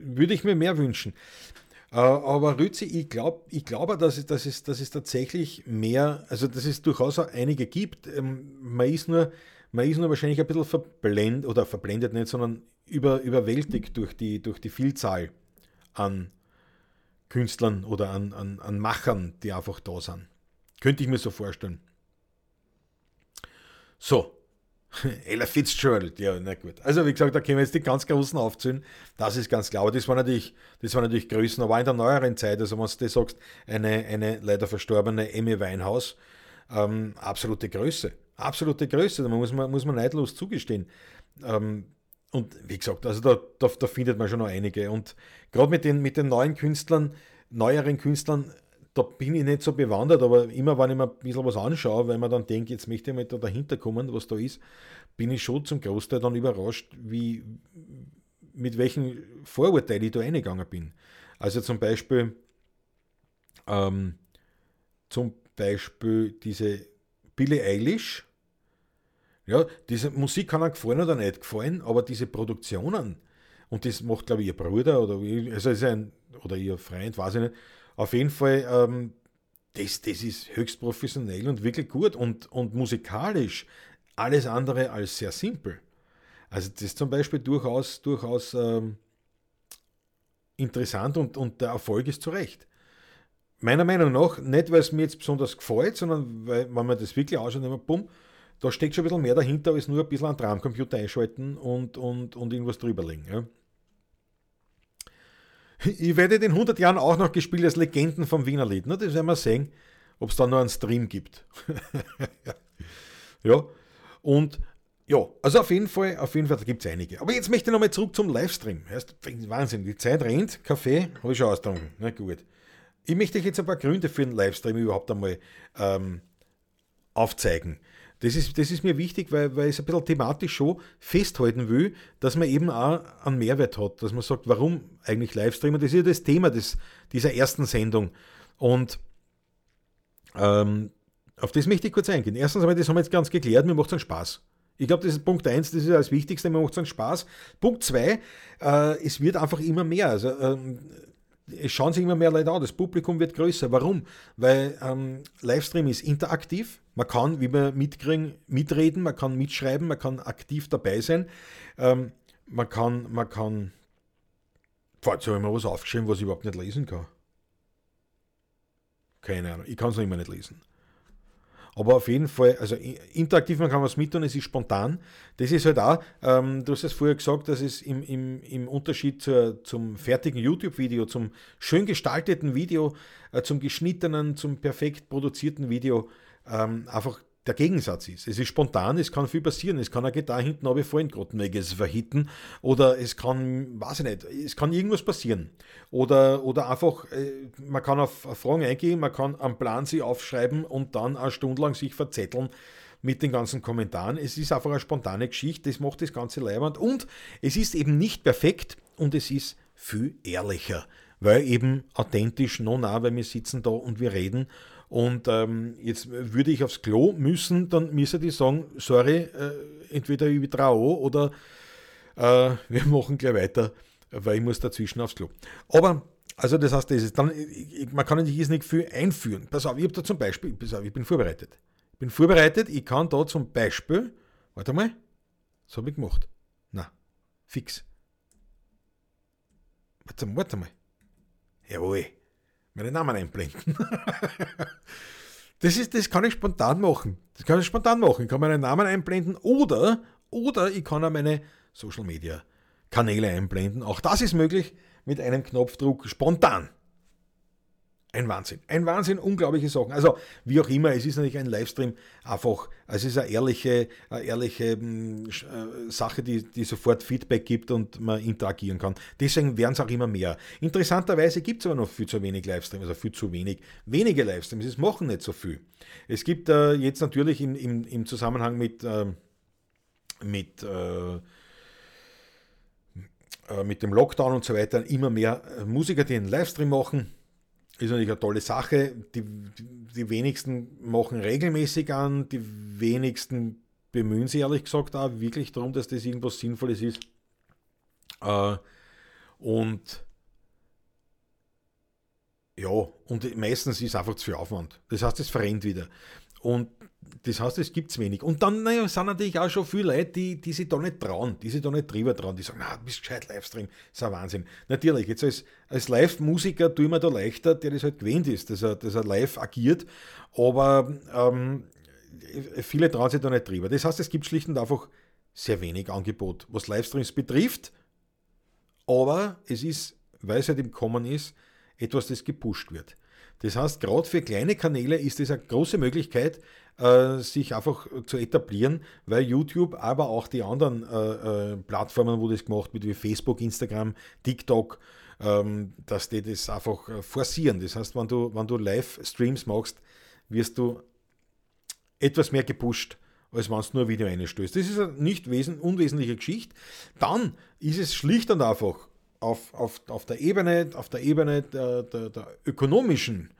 würd ich mir mehr wünschen. Äh, aber Rützi, ich glaube ich glaub, dass, es, dass, es, dass es tatsächlich mehr, also dass es durchaus auch einige gibt. Ähm, man ist nur, man ist nur wahrscheinlich ein bisschen verblendet, oder verblendet nicht, sondern über, überwältigt durch die, durch die Vielzahl an Künstlern oder an, an, an Machern, die einfach da sind. Könnte ich mir so vorstellen. So, Ella Fitzgerald, ja, na gut. Also wie gesagt, da können wir jetzt die ganz großen aufzählen, das ist ganz klar. Aber das war natürlich, das war natürlich Größen, aber in der neueren Zeit, also wenn du das sagst, eine, eine leider verstorbene Emmy Weinhaus, ähm, absolute Größe. Absolute Größe, da muss man, muss man neidlos zugestehen. Ähm, und wie gesagt, also da, da, da, findet man schon noch einige. Und gerade mit den, mit den neuen Künstlern, neueren Künstlern, da bin ich nicht so bewandert, aber immer wenn ich mir ein bisschen was anschaue, weil man dann denkt, jetzt möchte ich mal da dahinter kommen, was da ist, bin ich schon zum Großteil dann überrascht, wie, mit welchen Vorurteilen ich da eingegangen bin. Also zum Beispiel, ähm, zum Beispiel diese Billie Eilish, ja, diese Musik kann einem gefallen oder nicht gefallen, aber diese Produktionen, und das macht, glaube ich, ihr Bruder oder, also ist ein, oder ihr Freund, weiß ich nicht, auf jeden Fall, ähm, das, das ist höchst professionell und wirklich gut und, und musikalisch alles andere als sehr simpel. Also das ist zum Beispiel durchaus, durchaus ähm, interessant und, und der Erfolg ist zu Recht. Meiner Meinung nach, nicht weil es mir jetzt besonders gefällt, sondern weil, wenn man das wirklich ausschaut, dann bumm, da steckt schon ein bisschen mehr dahinter, als nur ein bisschen einen Drumcomputer einschalten und, und, und irgendwas drüberlegen. Ja. Ich werde in 100 Jahren auch noch gespielt als Legenden vom Wiener Lied. Ne? Das werden wir sehen, ob es da noch einen Stream gibt. ja, und ja, also auf jeden Fall, auf jeden Fall, da gibt es einige. Aber jetzt möchte ich nochmal zurück zum Livestream. Wahnsinn, die Zeit rennt, Kaffee, habe ich schon ausgetrunken. Na gut. Ich möchte euch jetzt ein paar Gründe für den Livestream überhaupt einmal ähm, aufzeigen. Das ist, das ist mir wichtig, weil, weil ich es ein bisschen thematisch schon festhalten will, dass man eben auch einen Mehrwert hat, dass man sagt, warum eigentlich Livestreamen? Das ist ja das Thema des, dieser ersten Sendung. Und ähm, auf das möchte ich kurz eingehen. Erstens einmal, das haben wir jetzt ganz geklärt, mir macht es einen Spaß. Ich glaube, das ist Punkt 1, das ist das Wichtigste, mir macht es einen Spaß. Punkt 2, äh, es wird einfach immer mehr. Also, ähm, es schauen sich immer mehr Leute an, das Publikum wird größer. Warum? Weil ähm, Livestream ist interaktiv, man kann, wie wir mitkriegen, mitreden, man kann mitschreiben, man kann aktiv dabei sein. Ähm, man kann, man kann, jetzt habe ich mal was aufgeschrieben, was ich überhaupt nicht lesen kann. Keine Ahnung, ich kann es noch immer nicht lesen. Aber auf jeden Fall, also interaktiv, man kann was mit tun, es ist spontan. Das ist halt auch, ähm, du hast es vorher gesagt, dass es im, im, im Unterschied zur, zum fertigen YouTube-Video, zum schön gestalteten Video, äh, zum geschnittenen, zum perfekt produzierten Video ähm, einfach der Gegensatz ist. Es ist spontan, es kann viel passieren. Es kann eine Gitarre hinten runterfallen, gerade es verhitten. Oder es kann, weiß ich nicht, es kann irgendwas passieren. Oder, oder einfach, äh, man kann auf Fragen eingehen, man kann am Plan sie aufschreiben und dann eine Stunde lang sich verzetteln mit den ganzen Kommentaren. Es ist einfach eine spontane Geschichte, das macht das Ganze leibend. Und es ist eben nicht perfekt und es ist viel ehrlicher. Weil eben authentisch, no nah, weil wir sitzen da und wir reden und ähm, jetzt würde ich aufs Klo müssen, dann müsste die sagen, sorry, äh, entweder ich traue oder äh, wir machen gleich weiter, weil ich muss dazwischen aufs Klo. Aber, also das heißt, das dann, ich, man kann sich nicht viel einführen. Pass auf, ich habe da zum Beispiel, pass auf, ich bin vorbereitet. Ich bin vorbereitet, ich kann da zum Beispiel, warte mal, was habe ich gemacht? Na, fix. Warte, warte mal. Jawohl meinen Namen einblenden. das, ist, das kann ich spontan machen. Das kann ich spontan machen. Ich kann meinen Namen einblenden oder, oder ich kann auch meine Social Media Kanäle einblenden. Auch das ist möglich mit einem Knopfdruck spontan. Ein Wahnsinn. Ein Wahnsinn, unglaubliche Sachen. Also, wie auch immer, es ist natürlich ein Livestream einfach, also es ist eine ehrliche, eine ehrliche hm, äh, Sache, die, die sofort Feedback gibt und man interagieren kann. Deswegen werden es auch immer mehr. Interessanterweise gibt es aber noch viel zu wenig Livestreams, also viel zu wenig. Wenige Livestreams, es machen nicht so viel. Es gibt äh, jetzt natürlich im, im, im Zusammenhang mit, äh, mit äh, äh, mit dem Lockdown und so weiter immer mehr Musiker, die einen Livestream machen ist natürlich eine tolle Sache. Die, die wenigsten machen regelmäßig an, die wenigsten bemühen sich ehrlich gesagt auch wirklich darum, dass das irgendwas Sinnvolles ist. Äh, und ja, und meistens ist einfach zu viel Aufwand. Das heißt, es verrennt wieder. Und das heißt, es gibt wenig. Und dann naja, sind natürlich auch schon viele Leute, die, die sich da nicht trauen, die sich da nicht drüber trauen, die sagen, na, du bist gescheit Livestream, ist ein Wahnsinn. Natürlich, jetzt als, als Live-Musiker tue ich mir da leichter, der das halt gewöhnt ist, dass er, dass er live agiert, aber ähm, viele trauen sich da nicht drüber. Das heißt, es gibt schlicht und einfach sehr wenig Angebot, was Livestreams betrifft, aber es ist, weil es halt im Kommen ist, etwas, das gepusht wird. Das heißt, gerade für kleine Kanäle ist es eine große Möglichkeit, äh, sich einfach zu etablieren, weil YouTube, aber auch die anderen äh, äh, Plattformen, wo das gemacht wird, wie Facebook, Instagram, TikTok, ähm, dass die das einfach forcieren. Das heißt, wenn du, wenn du Live-Streams machst, wirst du etwas mehr gepusht, als wenn du nur ein Video einstellst. Das ist eine nicht wesen, unwesentliche Geschichte. Dann ist es schlicht und einfach auf, auf, auf der Ebene, auf der, Ebene der, der, der ökonomischen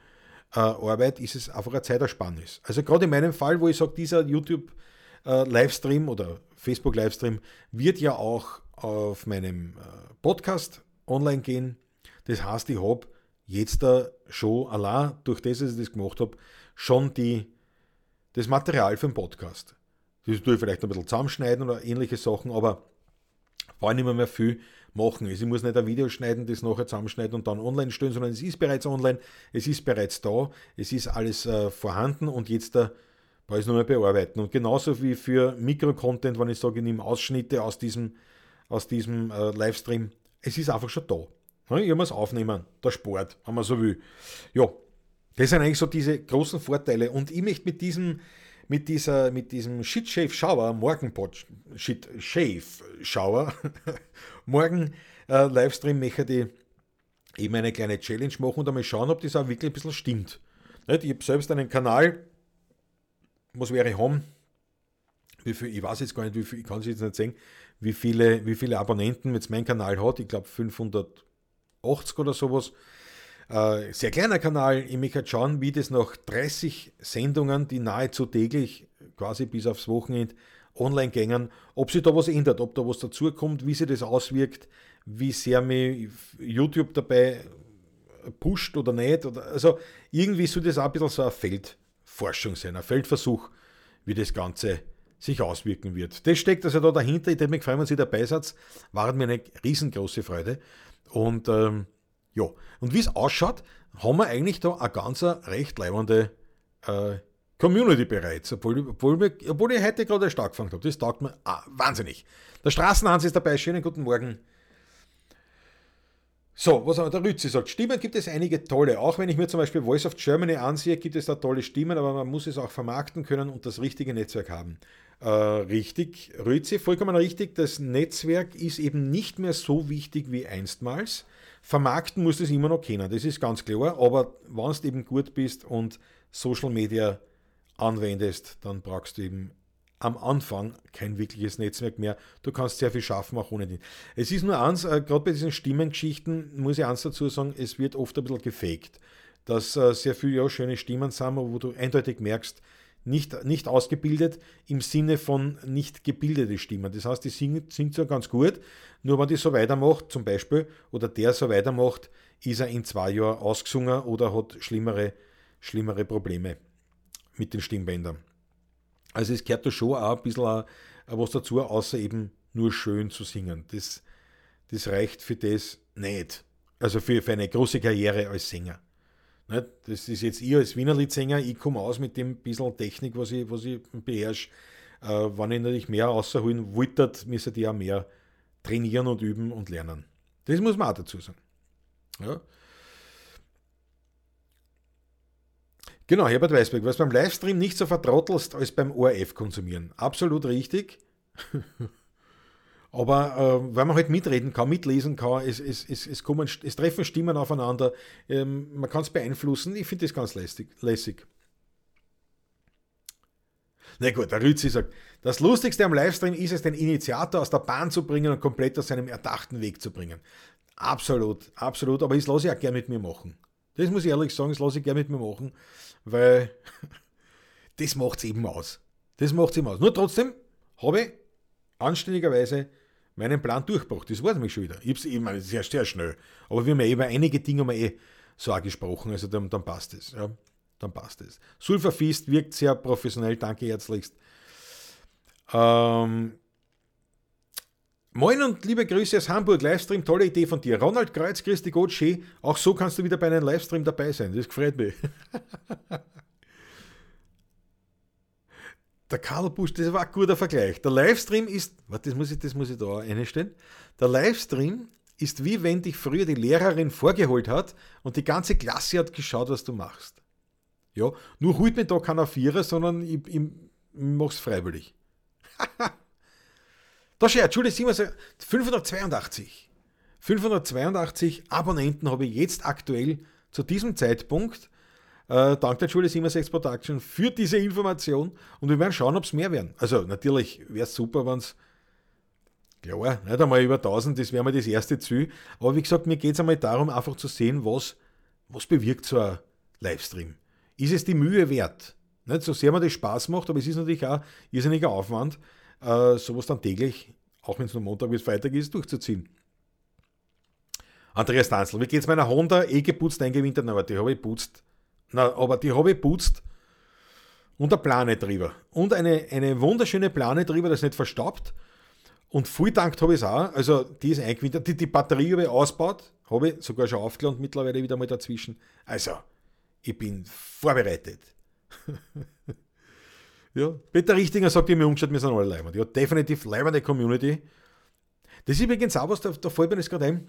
äh, Arbeit ist es einfach eine Zeitersparnis. Also gerade in meinem Fall, wo ich sage, dieser YouTube-Livestream äh, oder Facebook-Livestream wird ja auch auf meinem äh, Podcast online gehen. Das heißt, ich habe jetzt schon allein durch das, dass ich das gemacht habe, schon die, das Material für den Podcast. Das tue ich vielleicht ein bisschen zusammenschneiden oder ähnliche Sachen, aber war nicht mehr, mehr viel machen. Also ich muss nicht ein Video schneiden, das nachher zusammenschneiden und dann online stellen, sondern es ist bereits online, es ist bereits da, es ist alles äh, vorhanden und jetzt da ich es mehr bearbeiten. Und genauso wie für Mikro-Content, wenn ich sage, ich nehme Ausschnitte aus diesem, aus diesem äh, Livestream, es ist einfach schon da. Ich muss aufnehmen, der Sport, wenn man so will. Ja, das sind eigentlich so diese großen Vorteile. Und ich möchte mit diesem, mit, dieser, mit diesem Shit Shave Shower, Morgenpot Shit Shave Shower, morgen äh, Livestream möchte ich eben eine kleine Challenge machen und einmal schauen, ob das auch wirklich ein bisschen stimmt. Nicht? Ich habe selbst einen Kanal, was wäre haben? Wie viel, ich weiß jetzt gar nicht, wie viel, ich kann es jetzt nicht sehen, wie viele, wie viele Abonnenten jetzt mein Kanal hat. Ich glaube 580 oder sowas. Äh, sehr kleiner Kanal. Ich möchte schauen, wie das nach 30 Sendungen, die nahezu täglich, quasi bis aufs Wochenende, online gängen, ob sich da was ändert, ob da was dazukommt, wie sich das auswirkt, wie sehr mich YouTube dabei pusht oder nicht. Oder, also irgendwie soll das auch ein bisschen so eine Feldforschung sein, ein Feldversuch, wie das Ganze sich auswirken wird. Das steckt also da dahinter. Ich würde mich freuen, wenn Sie dabei seid. War mir eine riesengroße Freude. Und ähm, ja, und wie es ausschaut, haben wir eigentlich da eine ganz recht leibende äh, Community bereits, obwohl, obwohl, wir, obwohl ich heute gerade stark gefangen habe. Das taugt mir ah, wahnsinnig. Der Straßenhans ist dabei. Schönen guten Morgen. So, was der Rützi sagt, Stimmen gibt es einige tolle. Auch wenn ich mir zum Beispiel Voice of Germany ansehe, gibt es da tolle Stimmen, aber man muss es auch vermarkten können und das richtige Netzwerk haben. Äh, richtig, Rützi, vollkommen richtig. Das Netzwerk ist eben nicht mehr so wichtig wie einstmals. Vermarkten musst du es immer noch kennen, das ist ganz klar. Aber wenn du eben gut bist und Social Media anwendest, dann brauchst du eben am Anfang kein wirkliches Netzwerk mehr. Du kannst sehr viel schaffen, auch ohne den. Es ist nur eins, äh, gerade bei diesen Stimmengeschichten muss ich eins dazu sagen, es wird oft ein bisschen gefaked. Dass äh, sehr viele ja, schöne Stimmen sind, wo du eindeutig merkst, nicht, nicht ausgebildet im Sinne von nicht gebildete Stimmen. Das heißt, die singt, singt zwar ganz gut, nur wenn die so weitermacht, zum Beispiel, oder der so weitermacht, ist er in zwei Jahren ausgesungen oder hat schlimmere, schlimmere Probleme mit den Stimmbändern. Also es gehört da schon auch ein bisschen was dazu, außer eben nur schön zu singen. Das, das reicht für das nicht. Also für, für eine große Karriere als Sänger. Das ist jetzt ich als Wiener Liedsänger, ich komme aus mit dem bisschen Technik, was ich, was ich beherrsche. Äh, wenn ich natürlich mehr rausholen wollte, müsste ich auch mehr trainieren und üben und lernen. Das muss man auch dazu sagen. Ja. Genau, Herbert Weisberg, was beim Livestream nicht so vertrottelst als beim ORF konsumieren. Absolut richtig. Aber äh, weil man halt mitreden kann, mitlesen kann, es, es, es, es, kommen, es treffen Stimmen aufeinander, ähm, man kann es beeinflussen. Ich finde das ganz lässig. lässig. Na gut, der Rützi sagt, das Lustigste am Livestream ist es, den Initiator aus der Bahn zu bringen und komplett aus seinem erdachten Weg zu bringen. Absolut, absolut, aber das lasse ich auch gerne mit mir machen. Das muss ich ehrlich sagen, das lasse ich gerne mit mir machen, weil das macht es eben aus. Das macht es eben aus. Nur trotzdem habe ich anständigerweise meinen Plan durchgebracht. Das war es nämlich schon wieder. Ich, ich meine, sehr, sehr schnell. Aber wir haben ja über einige Dinge haben eh so auch gesprochen, also dann, dann passt es. Ja, dann passt es. Sulfafist wirkt sehr professionell, danke herzlichst. Ähm, Moin und liebe Grüße aus Hamburg, Livestream, tolle Idee von dir. Ronald Kreuz, Christi Gott. Auch so kannst du wieder bei einem Livestream dabei sein, das gefreut mich. Der Karl Busch, das war ein guter Vergleich. Der Livestream ist, warte, das muss ich, das muss ich da einstellen. Der Livestream ist wie wenn dich früher die Lehrerin vorgeholt hat und die ganze Klasse hat geschaut, was du machst. Ja, nur holt mir da keiner Vierer, sondern ich, ich, ich mach's freiwillig. da steht, Entschuldigung, 582. 582 Abonnenten habe ich jetzt aktuell zu diesem Zeitpunkt äh, dank der Julie 76 Production für diese Information und wir werden schauen, ob es mehr werden. Also natürlich wäre es super, wenn es Klar, nicht einmal über 1000, das wäre mal das erste Ziel. Aber wie gesagt, mir geht es einmal darum, einfach zu sehen, was, was bewirkt so ein Livestream. Ist es die Mühe wert? Nicht so sehr mir das Spaß macht, aber es ist natürlich auch irrsinniger Aufwand, äh, sowas dann täglich, auch wenn es nur Montag bis Freitag ist, durchzuziehen. Andreas Danzl, wie geht es meiner Honda? Eh geputzt, eingewintert, aber die habe ich putzt na, aber die habe ich putzt und ein Plane drüber. Und eine, eine wunderschöne Plane drüber, das nicht verstaubt. Und viel dankt habe ich es auch. Also die ist eingewintert. Die, die Batterie habe ich ausgebaut. Habe ich sogar schon aufgeladen mittlerweile wieder mal dazwischen. Also, ich bin vorbereitet. ja, Peter Richtinger sagt immer umgeschaut, wir sind alle leibend. Ja, definitiv leibende Community. Das ist übrigens auch was, da, da fällt mir das gerade ein.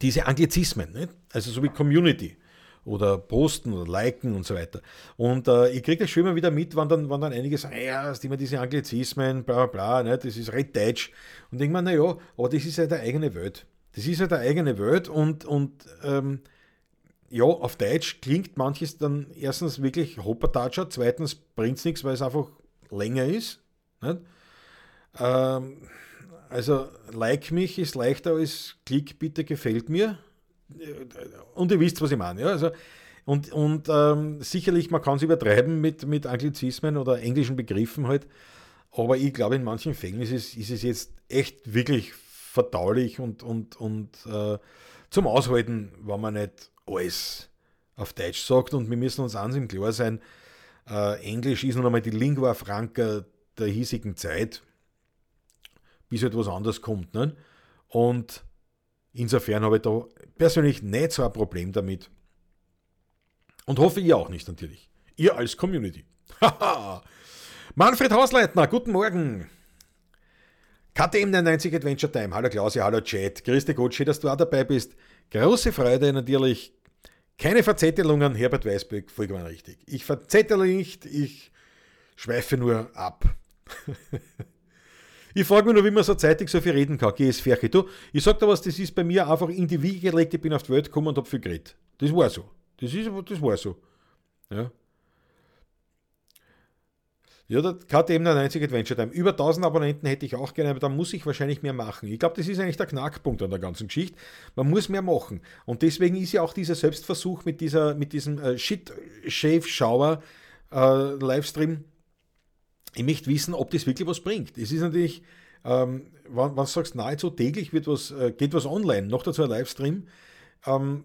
Diese Anglizismen, nicht? also so wie Community oder posten oder liken und so weiter. Und äh, ich kriege das schon immer wieder mit, wenn dann, wenn dann einige sagen, ja, hast immer diese Anglizismen, bla bla bla, ne, das ist recht deutsch. Und denke mir, naja, aber das ist ja der eigene Welt. Das ist ja der eigene Welt und, und ähm, ja, auf Deutsch klingt manches dann erstens wirklich Hoppertatscher, zweitens bringt es nichts, weil es einfach länger ist. Ähm, also, like mich ist leichter als klick bitte gefällt mir und ihr wisst, was ich meine. Ja? Also, und und ähm, sicherlich, man kann es übertreiben mit, mit Anglizismen oder englischen Begriffen halt, aber ich glaube, in manchen Fällen ist es, ist es jetzt echt wirklich verdaulich und, und, und äh, zum Aushalten, wenn man nicht alles auf Deutsch sagt. Und wir müssen uns eins im Klar sein, äh, Englisch ist nun einmal die Lingua Franca der hiesigen Zeit, bis etwas halt anderes kommt. Ne? Und insofern habe ich da persönlich nicht so ein Problem damit. Und hoffe ihr auch nicht natürlich. Ihr als Community. Manfred Hausleitner, guten Morgen. KTM 99 Adventure Time. Hallo Klausi, hallo Chat. Grüß dich Gott, schön, dass du auch dabei bist. Große Freude natürlich. Keine Verzettelungen, Herbert Weißböck, vollkommen richtig. Ich verzettele nicht, ich schweife nur ab. Ich frage mich nur, wie man so zeitig so viel reden kann. Geh es Ferche. Du, ich sag dir was, das ist bei mir einfach in die Wiege gelegt, ich bin auf die Welt gekommen und hab viel geredet. Das war so. Das, ist, das war so. Ja. Ja, der KTM 90 Adventure Time. Über 1000 Abonnenten hätte ich auch gerne, aber da muss ich wahrscheinlich mehr machen. Ich glaube, das ist eigentlich der Knackpunkt an der ganzen Geschichte. Man muss mehr machen. Und deswegen ist ja auch dieser Selbstversuch mit, dieser, mit diesem äh, Shit-Shave-Shower äh, ich möchte wissen, ob das wirklich was bringt. Es ist natürlich, ähm, wenn, du sagst, nahezu täglich wird was, äh, geht was online, noch dazu ein Livestream, ähm,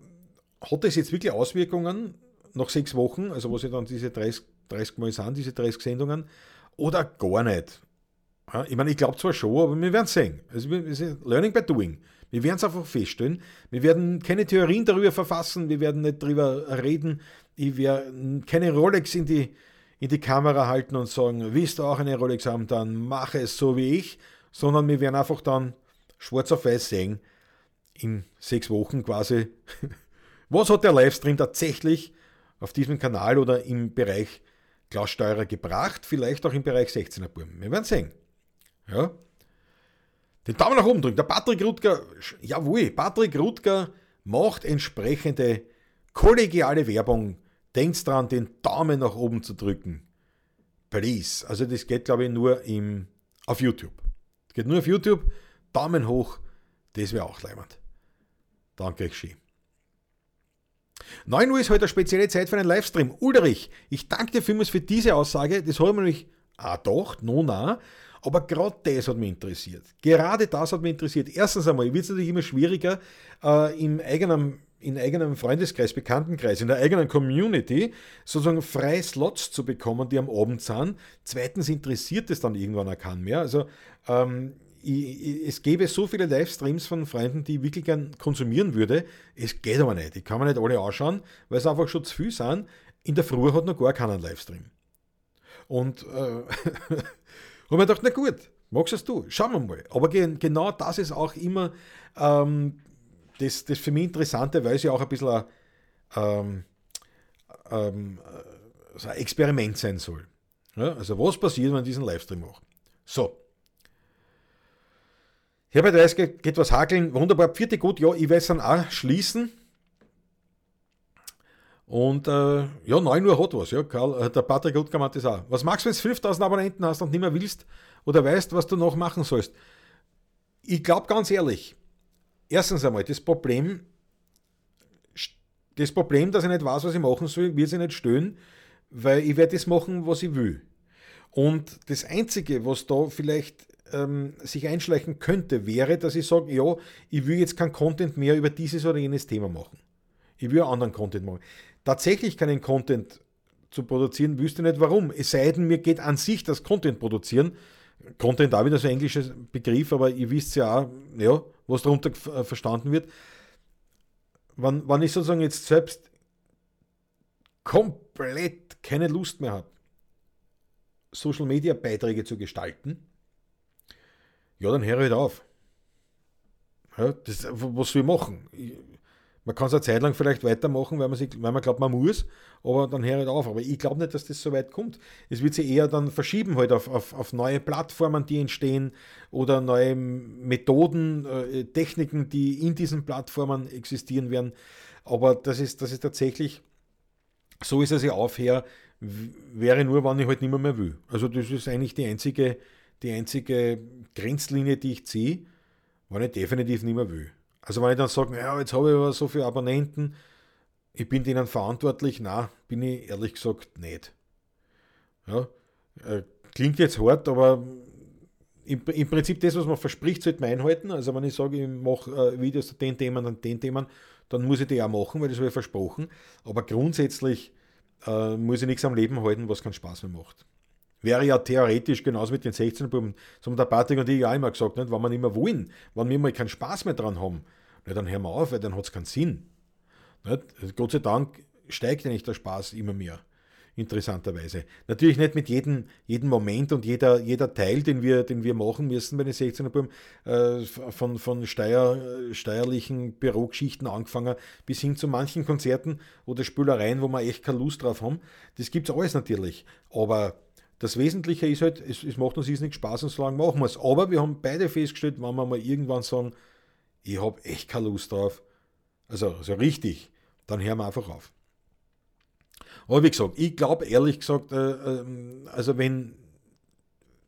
hat das jetzt wirklich Auswirkungen nach sechs Wochen, also was ja dann diese 30, 30 Mal sind, diese 30 Sendungen, oder gar nicht? Ja, ich meine, ich glaube zwar schon, aber wir werden es sehen. Also Learning by Doing. Wir werden es einfach feststellen. Wir werden keine Theorien darüber verfassen, wir werden nicht darüber reden. Ich werde keine Rolex in die, in die Kamera halten und sagen, willst du auch eine Rolex haben, dann mache es so wie ich, sondern wir werden einfach dann schwarz auf weiß sehen, in sechs Wochen quasi, was hat der Livestream tatsächlich auf diesem Kanal oder im Bereich Klaussteurer gebracht, vielleicht auch im Bereich 16er Burm. Wir werden sehen. Ja. Den Daumen nach oben drücken. Der Patrick Rutger, jawohl, Patrick Rutger macht entsprechende kollegiale Werbung Denkt dran, den Daumen nach oben zu drücken. Please. Also das geht, glaube ich, nur im, auf YouTube. Das geht nur auf YouTube. Daumen hoch, das wäre auch leimend. Danke schön. 9 Uhr ist heute eine spezielle Zeit für einen Livestream. Ulrich, ich danke dir vielmals für diese Aussage. Das habe ich mir nämlich auch gedacht, no, na. Aber gerade das hat mich interessiert. Gerade das hat mich interessiert. Erstens einmal wird es natürlich immer schwieriger, äh, im eigenen in eigenem Freundeskreis, Bekanntenkreis, in der eigenen Community sozusagen freie Slots zu bekommen, die am Abend sind. Zweitens interessiert es dann irgendwann auch keinen mehr. Also ähm, es gäbe so viele Livestreams von Freunden, die ich wirklich gern konsumieren würde. Es geht aber nicht. Ich kann mir nicht alle anschauen, weil es einfach schon zu viel sind. In der Früh hat noch gar keinen Livestream. Und äh, habe mir gedacht, na gut, magst es du, schauen wir mal. Aber genau das ist auch immer ähm, das, das für mich Interessante, weil es ja auch ein bisschen ein, ähm, ähm, ein Experiment sein soll. Ja, also was passiert, wenn ich diesen Livestream mache? So. Herbert Reis geht, geht was hakeln. Wunderbar. Vierte gut. Ja, ich weiß dann auch schließen. Und äh, ja, 9 Uhr hat was. Ja, Karl, äh, der Patrick Utger hat das auch. Was machst du, wenn du 5000 Abonnenten hast und nicht mehr willst oder weißt, was du noch machen sollst? Ich glaube ganz ehrlich, erstens einmal, das Problem, das Problem, dass ich nicht weiß, was ich machen soll, wird sich nicht stören, weil ich werde das machen, was ich will. Und das Einzige, was da vielleicht ähm, sich einschleichen könnte, wäre, dass ich sage, ja, ich will jetzt kein Content mehr über dieses oder jenes Thema machen. Ich will anderen Content machen. Tatsächlich keinen Content zu produzieren, wüsste nicht warum. Es sei denn, mir geht an sich das Content produzieren. Content auch wieder so ein englischer Begriff, aber ihr wisst ja auch, ja, was darunter äh, verstanden wird. Wenn, wenn ich sozusagen jetzt selbst komplett keine Lust mehr habe, Social Media Beiträge zu gestalten, ja, dann höre ich halt auf. Ja, das, was will ich machen? Ich, man kann es eine Zeit lang vielleicht weitermachen, weil man, sich, weil man glaubt, man muss, aber dann höre ich halt auf. Aber ich glaube nicht, dass das so weit kommt. Es wird sich eher dann verschieben halt auf, auf, auf neue Plattformen, die entstehen oder neue Methoden, äh, Techniken, die in diesen Plattformen existieren werden. Aber das ist, das ist tatsächlich, so ist es ja aufher, wäre nur, wann ich halt nicht mehr, mehr will. Also das ist eigentlich die einzige, die einzige Grenzlinie, die ich ziehe, wann ich definitiv nicht mehr will. Also wenn ich dann sage, ja, jetzt habe ich aber so viele Abonnenten, ich bin denen verantwortlich, na, bin ich ehrlich gesagt nicht. Ja, äh, klingt jetzt hart, aber im, im, Prinzip das, was man verspricht, sollte man einhalten. Also wenn ich sage, ich mache äh, Videos zu den Themen und den Themen, dann muss ich die auch machen, weil das habe ich versprochen. Aber grundsätzlich äh, muss ich nichts am Leben halten, was keinen Spaß mehr macht. Wäre ja theoretisch genauso mit den 16 Buben. So haben der Patrick und ich ja immer gesagt, nicht? wenn wir nicht mehr wollen, wenn wir mal keinen Spaß mehr dran haben, nicht, dann hören wir auf, weil dann hat es keinen Sinn. Nicht? Gott sei Dank steigt ja nicht der Spaß immer mehr. Interessanterweise. Natürlich nicht mit jedem, jedem Moment und jeder, jeder Teil, den wir, den wir machen müssen bei den 16er Buben, äh, von, von Steuer, steuerlichen Bürogeschichten angefangen bis hin zu manchen Konzerten oder Spülereien, wo wir echt keine Lust drauf haben. Das gibt es alles natürlich. Aber das Wesentliche ist halt, es, es macht uns nicht Spaß und so lange machen wir es. Aber wir haben beide festgestellt, wenn wir mal irgendwann sagen, ich habe echt keine Lust drauf, also, also richtig, dann hören wir einfach auf. Aber wie gesagt, ich glaube ehrlich gesagt, äh, äh, also wenn,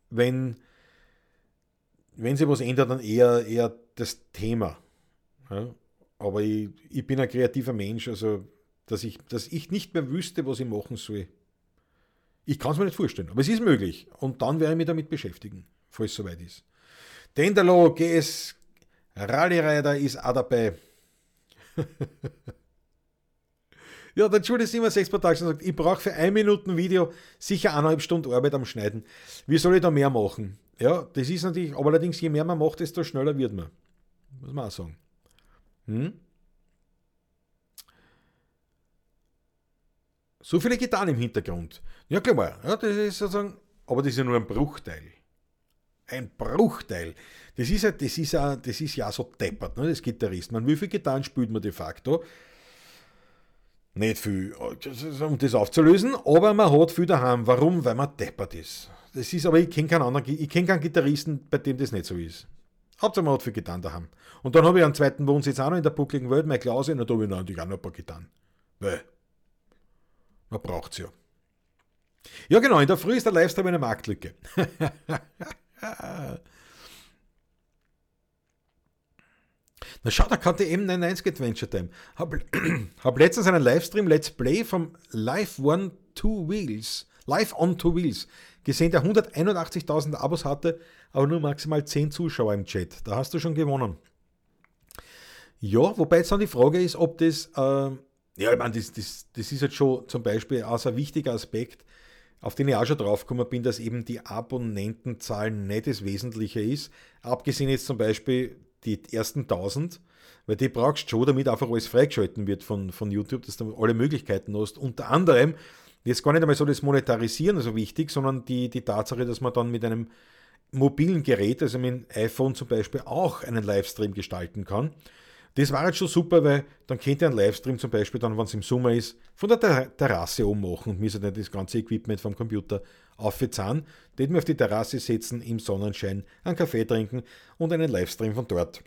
wenn, wenn sich was ändert, dann eher, eher das Thema. Ja? Aber ich, ich bin ein kreativer Mensch, also dass ich, dass ich nicht mehr wüsste, was ich machen soll. Ich kann es mir nicht vorstellen, aber es ist möglich. Und dann werde ich mich damit beschäftigen, falls es soweit ist. Dendalo GS Rally Rider ist auch dabei. ja, der Judy 76 Production sagt, ich brauche für ein Minuten Video sicher eineinhalb Stunden Arbeit am Schneiden. Wie soll ich da mehr machen? Ja, das ist natürlich, aber allerdings, je mehr man macht, desto schneller wird man. Muss man auch sagen. Hm? So viele Gitarren im Hintergrund. Ja, klar, ja, das ist sozusagen, aber das ist ja nur ein Bruchteil. Ein Bruchteil. Das ist ja, das ist ja, das ist ja so deppert, ne, das Gitarrist. Man, wie viele Gitarren spielt man de facto? Nicht viel, um das aufzulösen, aber man hat viel daheim. Warum? Weil man deppert ist. Das ist aber, ich kenne keinen anderen, ich kenne keinen Gitarristen, bei dem das nicht so ist. Hauptsache man hat viel Gitarren daheim. Und dann habe ich einen zweiten Wohnsitz auch noch in der buckligen Welt, mein Klause, und da habe ich natürlich auch noch ein paar Gitarren. Weil man braucht es ja. Ja, genau, in der Früh ist der Livestream eine Marktlücke. Na schau, da kann die M91 Adventure Time. Hab, hab letztens einen Livestream, Let's Play vom Live One Two Wheels, Live on Two Wheels gesehen, der 181.000 Abos hatte, aber nur maximal 10 Zuschauer im Chat. Da hast du schon gewonnen. Ja, wobei jetzt dann die Frage ist, ob das, äh, ja, ich meine, das, das, das ist jetzt schon zum Beispiel auch ein wichtiger Aspekt, auf den ich auch schon drauf gekommen bin, dass eben die Abonnentenzahlen nicht das Wesentliche ist. Abgesehen jetzt zum Beispiel die ersten 1000, weil die brauchst du schon, damit einfach alles freigeschalten wird von, von YouTube, dass du alle Möglichkeiten hast. Unter anderem, jetzt gar nicht einmal so das Monetarisieren so wichtig, sondern die, die Tatsache, dass man dann mit einem mobilen Gerät, also mit dem iPhone zum Beispiel, auch einen Livestream gestalten kann. Das war jetzt schon super, weil dann könnt ihr einen Livestream zum Beispiel dann, wenn es im Sommer ist, von der Terrasse oben machen und müsst nicht das ganze Equipment vom Computer aufzahlen. Den wir auf die Terrasse setzen, im Sonnenschein, einen Kaffee trinken und einen Livestream von dort.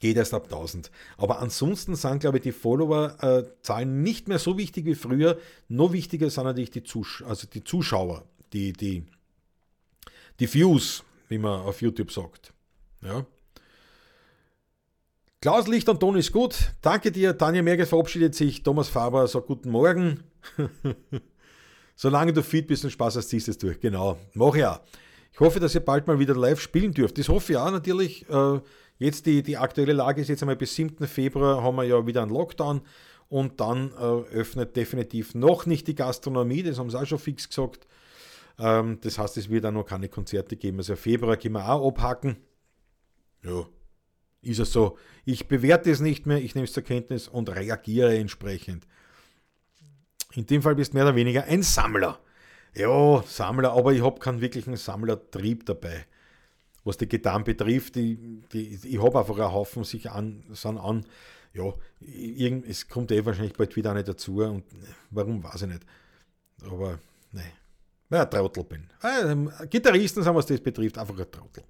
Geht erst ab 1000. Aber ansonsten sind, glaube ich, die Follower-Zahlen äh, nicht mehr so wichtig wie früher. Noch wichtiger sind natürlich die, Zus also die Zuschauer, die, die, die Views, wie man auf YouTube sagt. Ja. Klaus Licht und Ton ist gut. Danke dir. Tanja Merges verabschiedet sich. Thomas Faber sagt Guten Morgen. Solange du fit bist und Spaß hast, ziehst du es durch. Genau. Mach ja. Ich hoffe, dass ihr bald mal wieder live spielen dürft. Das hoffe ich auch natürlich. Äh, jetzt die, die aktuelle Lage ist jetzt einmal bis 7. Februar haben wir ja wieder einen Lockdown und dann äh, öffnet definitiv noch nicht die Gastronomie. Das haben sie auch schon fix gesagt. Ähm, das heißt, es wird auch noch keine Konzerte geben. Also Februar können wir auch abhaken. Ja, ist es so. Ich bewerte es nicht mehr, ich nehme es zur Kenntnis und reagiere entsprechend. In dem Fall bist du mehr oder weniger ein Sammler. Ja, Sammler, aber ich habe keinen wirklichen Sammlertrieb dabei. Was die Gitarren betrifft, die, ich habe einfach einen Haufen sich an, sind an. Ja, es kommt eh wahrscheinlich bald wieder eine dazu und warum, weiß ich nicht. Aber, nein, weil ich ein Trottel bin. Äh, Gitarristen sind, was das betrifft, einfach ein Trottel.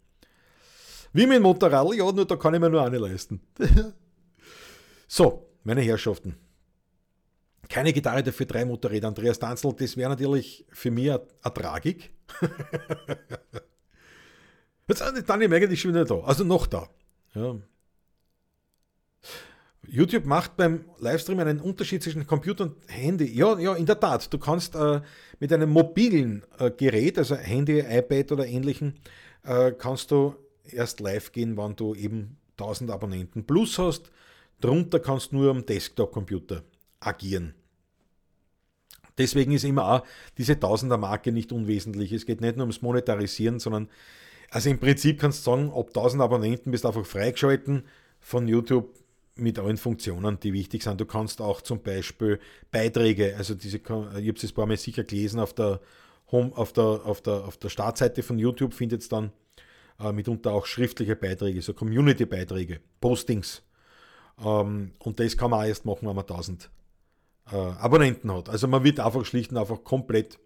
Wie mit Motorrad, ja, nur da kann ich mir nur eine leisten. so, meine Herrschaften. Keine Gitarre dafür drei Motorräder. Andreas Danzel, das wäre natürlich für mich eine Tragik. Jetzt ist Daniel eigentlich schon wieder da, also noch da. Ja. YouTube macht beim Livestream einen Unterschied zwischen Computer und Handy. Ja, ja, in der Tat. Du kannst äh, mit einem mobilen äh, Gerät, also Handy, iPad oder ähnlichem, äh, kannst du erst live gehen, wenn du eben 1000 Abonnenten plus hast. Darunter kannst du nur am Desktop-Computer agieren. Deswegen ist immer auch diese Tausender-Marke nicht unwesentlich. Es geht nicht nur ums Monetarisieren, sondern also im Prinzip kannst du sagen, ab 1000 Abonnenten bist du einfach freigeschalten von YouTube mit allen Funktionen, die wichtig sind. Du kannst auch zum Beispiel Beiträge, also diese, ich habe es ein paar Mal sicher gelesen, auf der Home, auf der, auf der, auf der Startseite von YouTube findet es dann äh, mitunter auch schriftliche Beiträge, so Community-Beiträge, Postings. Ähm, und das kann man auch erst machen, wenn man 1000 äh, Abonnenten hat. Also man wird einfach schlicht und einfach komplett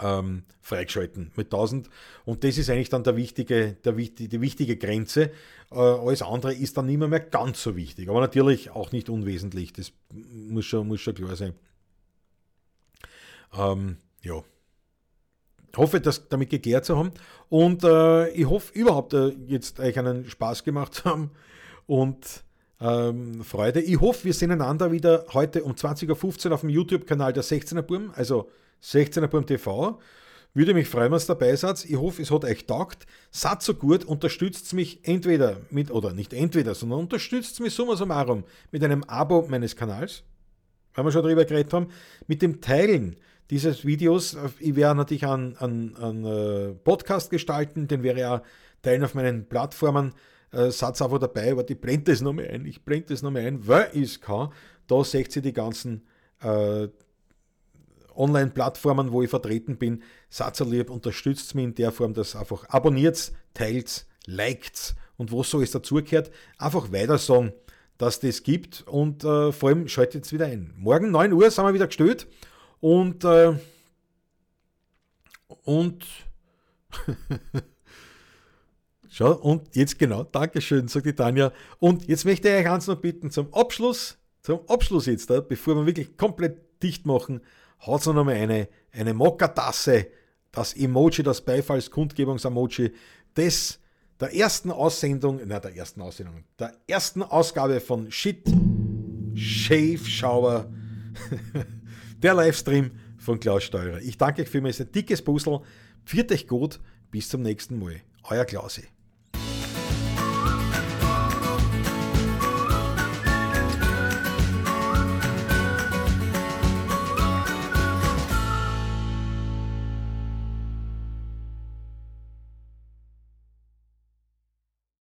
ähm, freigeschalten mit 1000. Und das ist eigentlich dann der wichtige, der, die, wichtige Grenze. Äh, alles andere ist dann nicht mehr, mehr ganz so wichtig. Aber natürlich auch nicht unwesentlich. Das muss schon, muss schon klar sein. Ähm, ja hoffe, das damit geklärt zu haben. Und äh, ich hoffe überhaupt äh, jetzt euch einen Spaß gemacht zu haben und ähm, Freude. Ich hoffe, wir sehen einander wieder heute um 20.15 Uhr auf dem YouTube-Kanal der 16er Burm, also 16er Burm TV. Würde mich freuen, wenn ihr dabei seid. Ich hoffe, es hat euch taugt. Seid so gut, unterstützt mich entweder mit, oder nicht entweder, sondern unterstützt mich summa summarum mit einem Abo meines Kanals, weil wir schon darüber geredet haben, mit dem Teilen dieses Videos. Ich werde natürlich einen, einen, einen äh, Podcast gestalten, den wäre ja teilen auf meinen Plattformen. Äh, Satz einfach dabei, aber ich blende das nochmal ein. Ich blende das nochmal ein, weil ich es kann. Da seht ihr die ganzen äh, Online-Plattformen, wo ich vertreten bin. Satzerlieb, unterstützt mich in der Form, dass einfach abonniert, teilt, liked und was so ist dazugehört. Einfach weiter sagen, dass das gibt und äh, vor allem schaltet es wieder ein. Morgen 9 Uhr sind wir wieder gestellt und, äh, und, schau, und jetzt genau, Dankeschön, sagt die Tanja. Und jetzt möchte ich euch eins noch bitten, zum Abschluss, zum Abschluss jetzt, äh, bevor wir wirklich komplett dicht machen, haut noch mal eine, eine Mokka-Tasse, das Emoji, das Beifallskundgebungs-Emoji, das der ersten Aussendung, na der ersten Aussendung, der ersten Ausgabe von Shit, Shave Shower, der Livestream von Klaus Steurer. Ich danke euch vielmals, ein dickes Puzzle, pfiat euch gut, bis zum nächsten Mal. Euer Klausi.